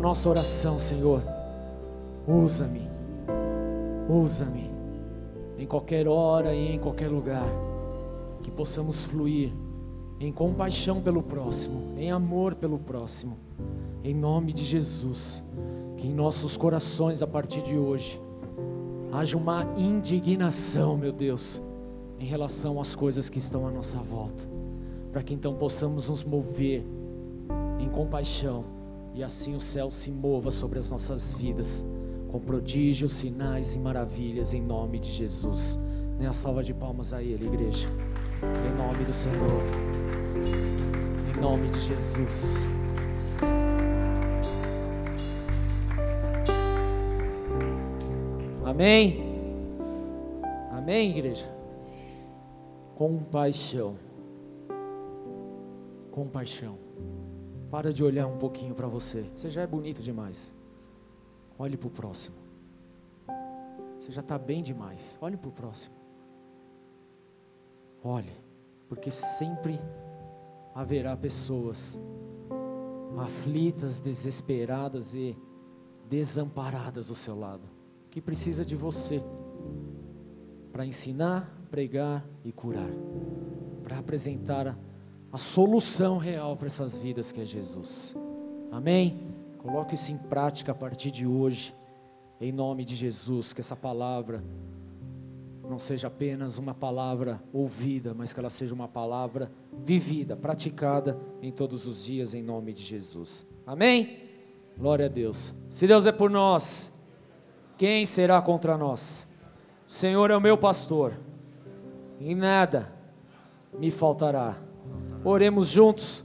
nossa oração, Senhor. Usa-me, usa-me, em qualquer hora e em qualquer lugar, que possamos fluir em compaixão pelo próximo, em amor pelo próximo, em nome de Jesus. Que em nossos corações, a partir de hoje, haja uma indignação, meu Deus, em relação às coisas que estão à nossa volta, para que então possamos nos mover em compaixão e assim o céu se mova sobre as nossas vidas, com prodígios, sinais e maravilhas, em nome de Jesus. Né? A salva de palmas a Ele, igreja, em nome do Senhor, em nome de Jesus. Amém. Amém, igreja. Compaixão. Compaixão. Para de olhar um pouquinho para você. Você já é bonito demais. Olhe para o próximo. Você já está bem demais. Olhe para o próximo. Olhe, porque sempre haverá pessoas aflitas, desesperadas e desamparadas ao seu lado, que precisa de você para ensinar, pregar e curar, para apresentar a, solução real para essas vidas que é Jesus. Amém? Coloque isso em prática a partir de hoje, em nome de Jesus, que essa palavra não seja apenas uma palavra ouvida, mas que ela seja uma palavra vivida, praticada em todos os dias, em nome de Jesus. Amém? Glória a Deus. Se Deus é por nós, quem será contra nós? O Senhor é o meu pastor, e nada me faltará. Oremos juntos.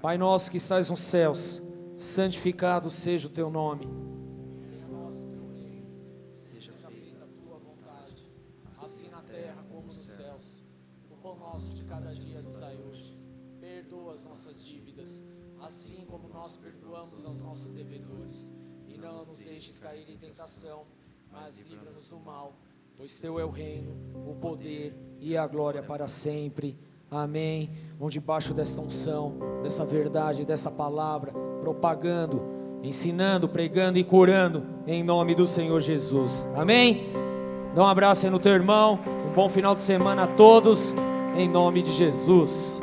Pai nosso que estás nos céus, santificado seja o teu nome. Venha o teu reino. Seja feita a tua vontade, assim na terra como nos céus. O pão nosso de cada dia nos dai hoje. Perdoa as nossas dívidas, assim como nós perdoamos aos nossos devedores. E não nos deixes cair em tentação, mas livra-nos do mal pois teu é o reino, o poder e a glória para sempre. Amém. Vão debaixo desta unção, dessa verdade, dessa palavra, propagando, ensinando, pregando e curando, em nome do Senhor Jesus. Amém. Dá um abraço aí no teu irmão, um bom final de semana a todos, em nome de Jesus.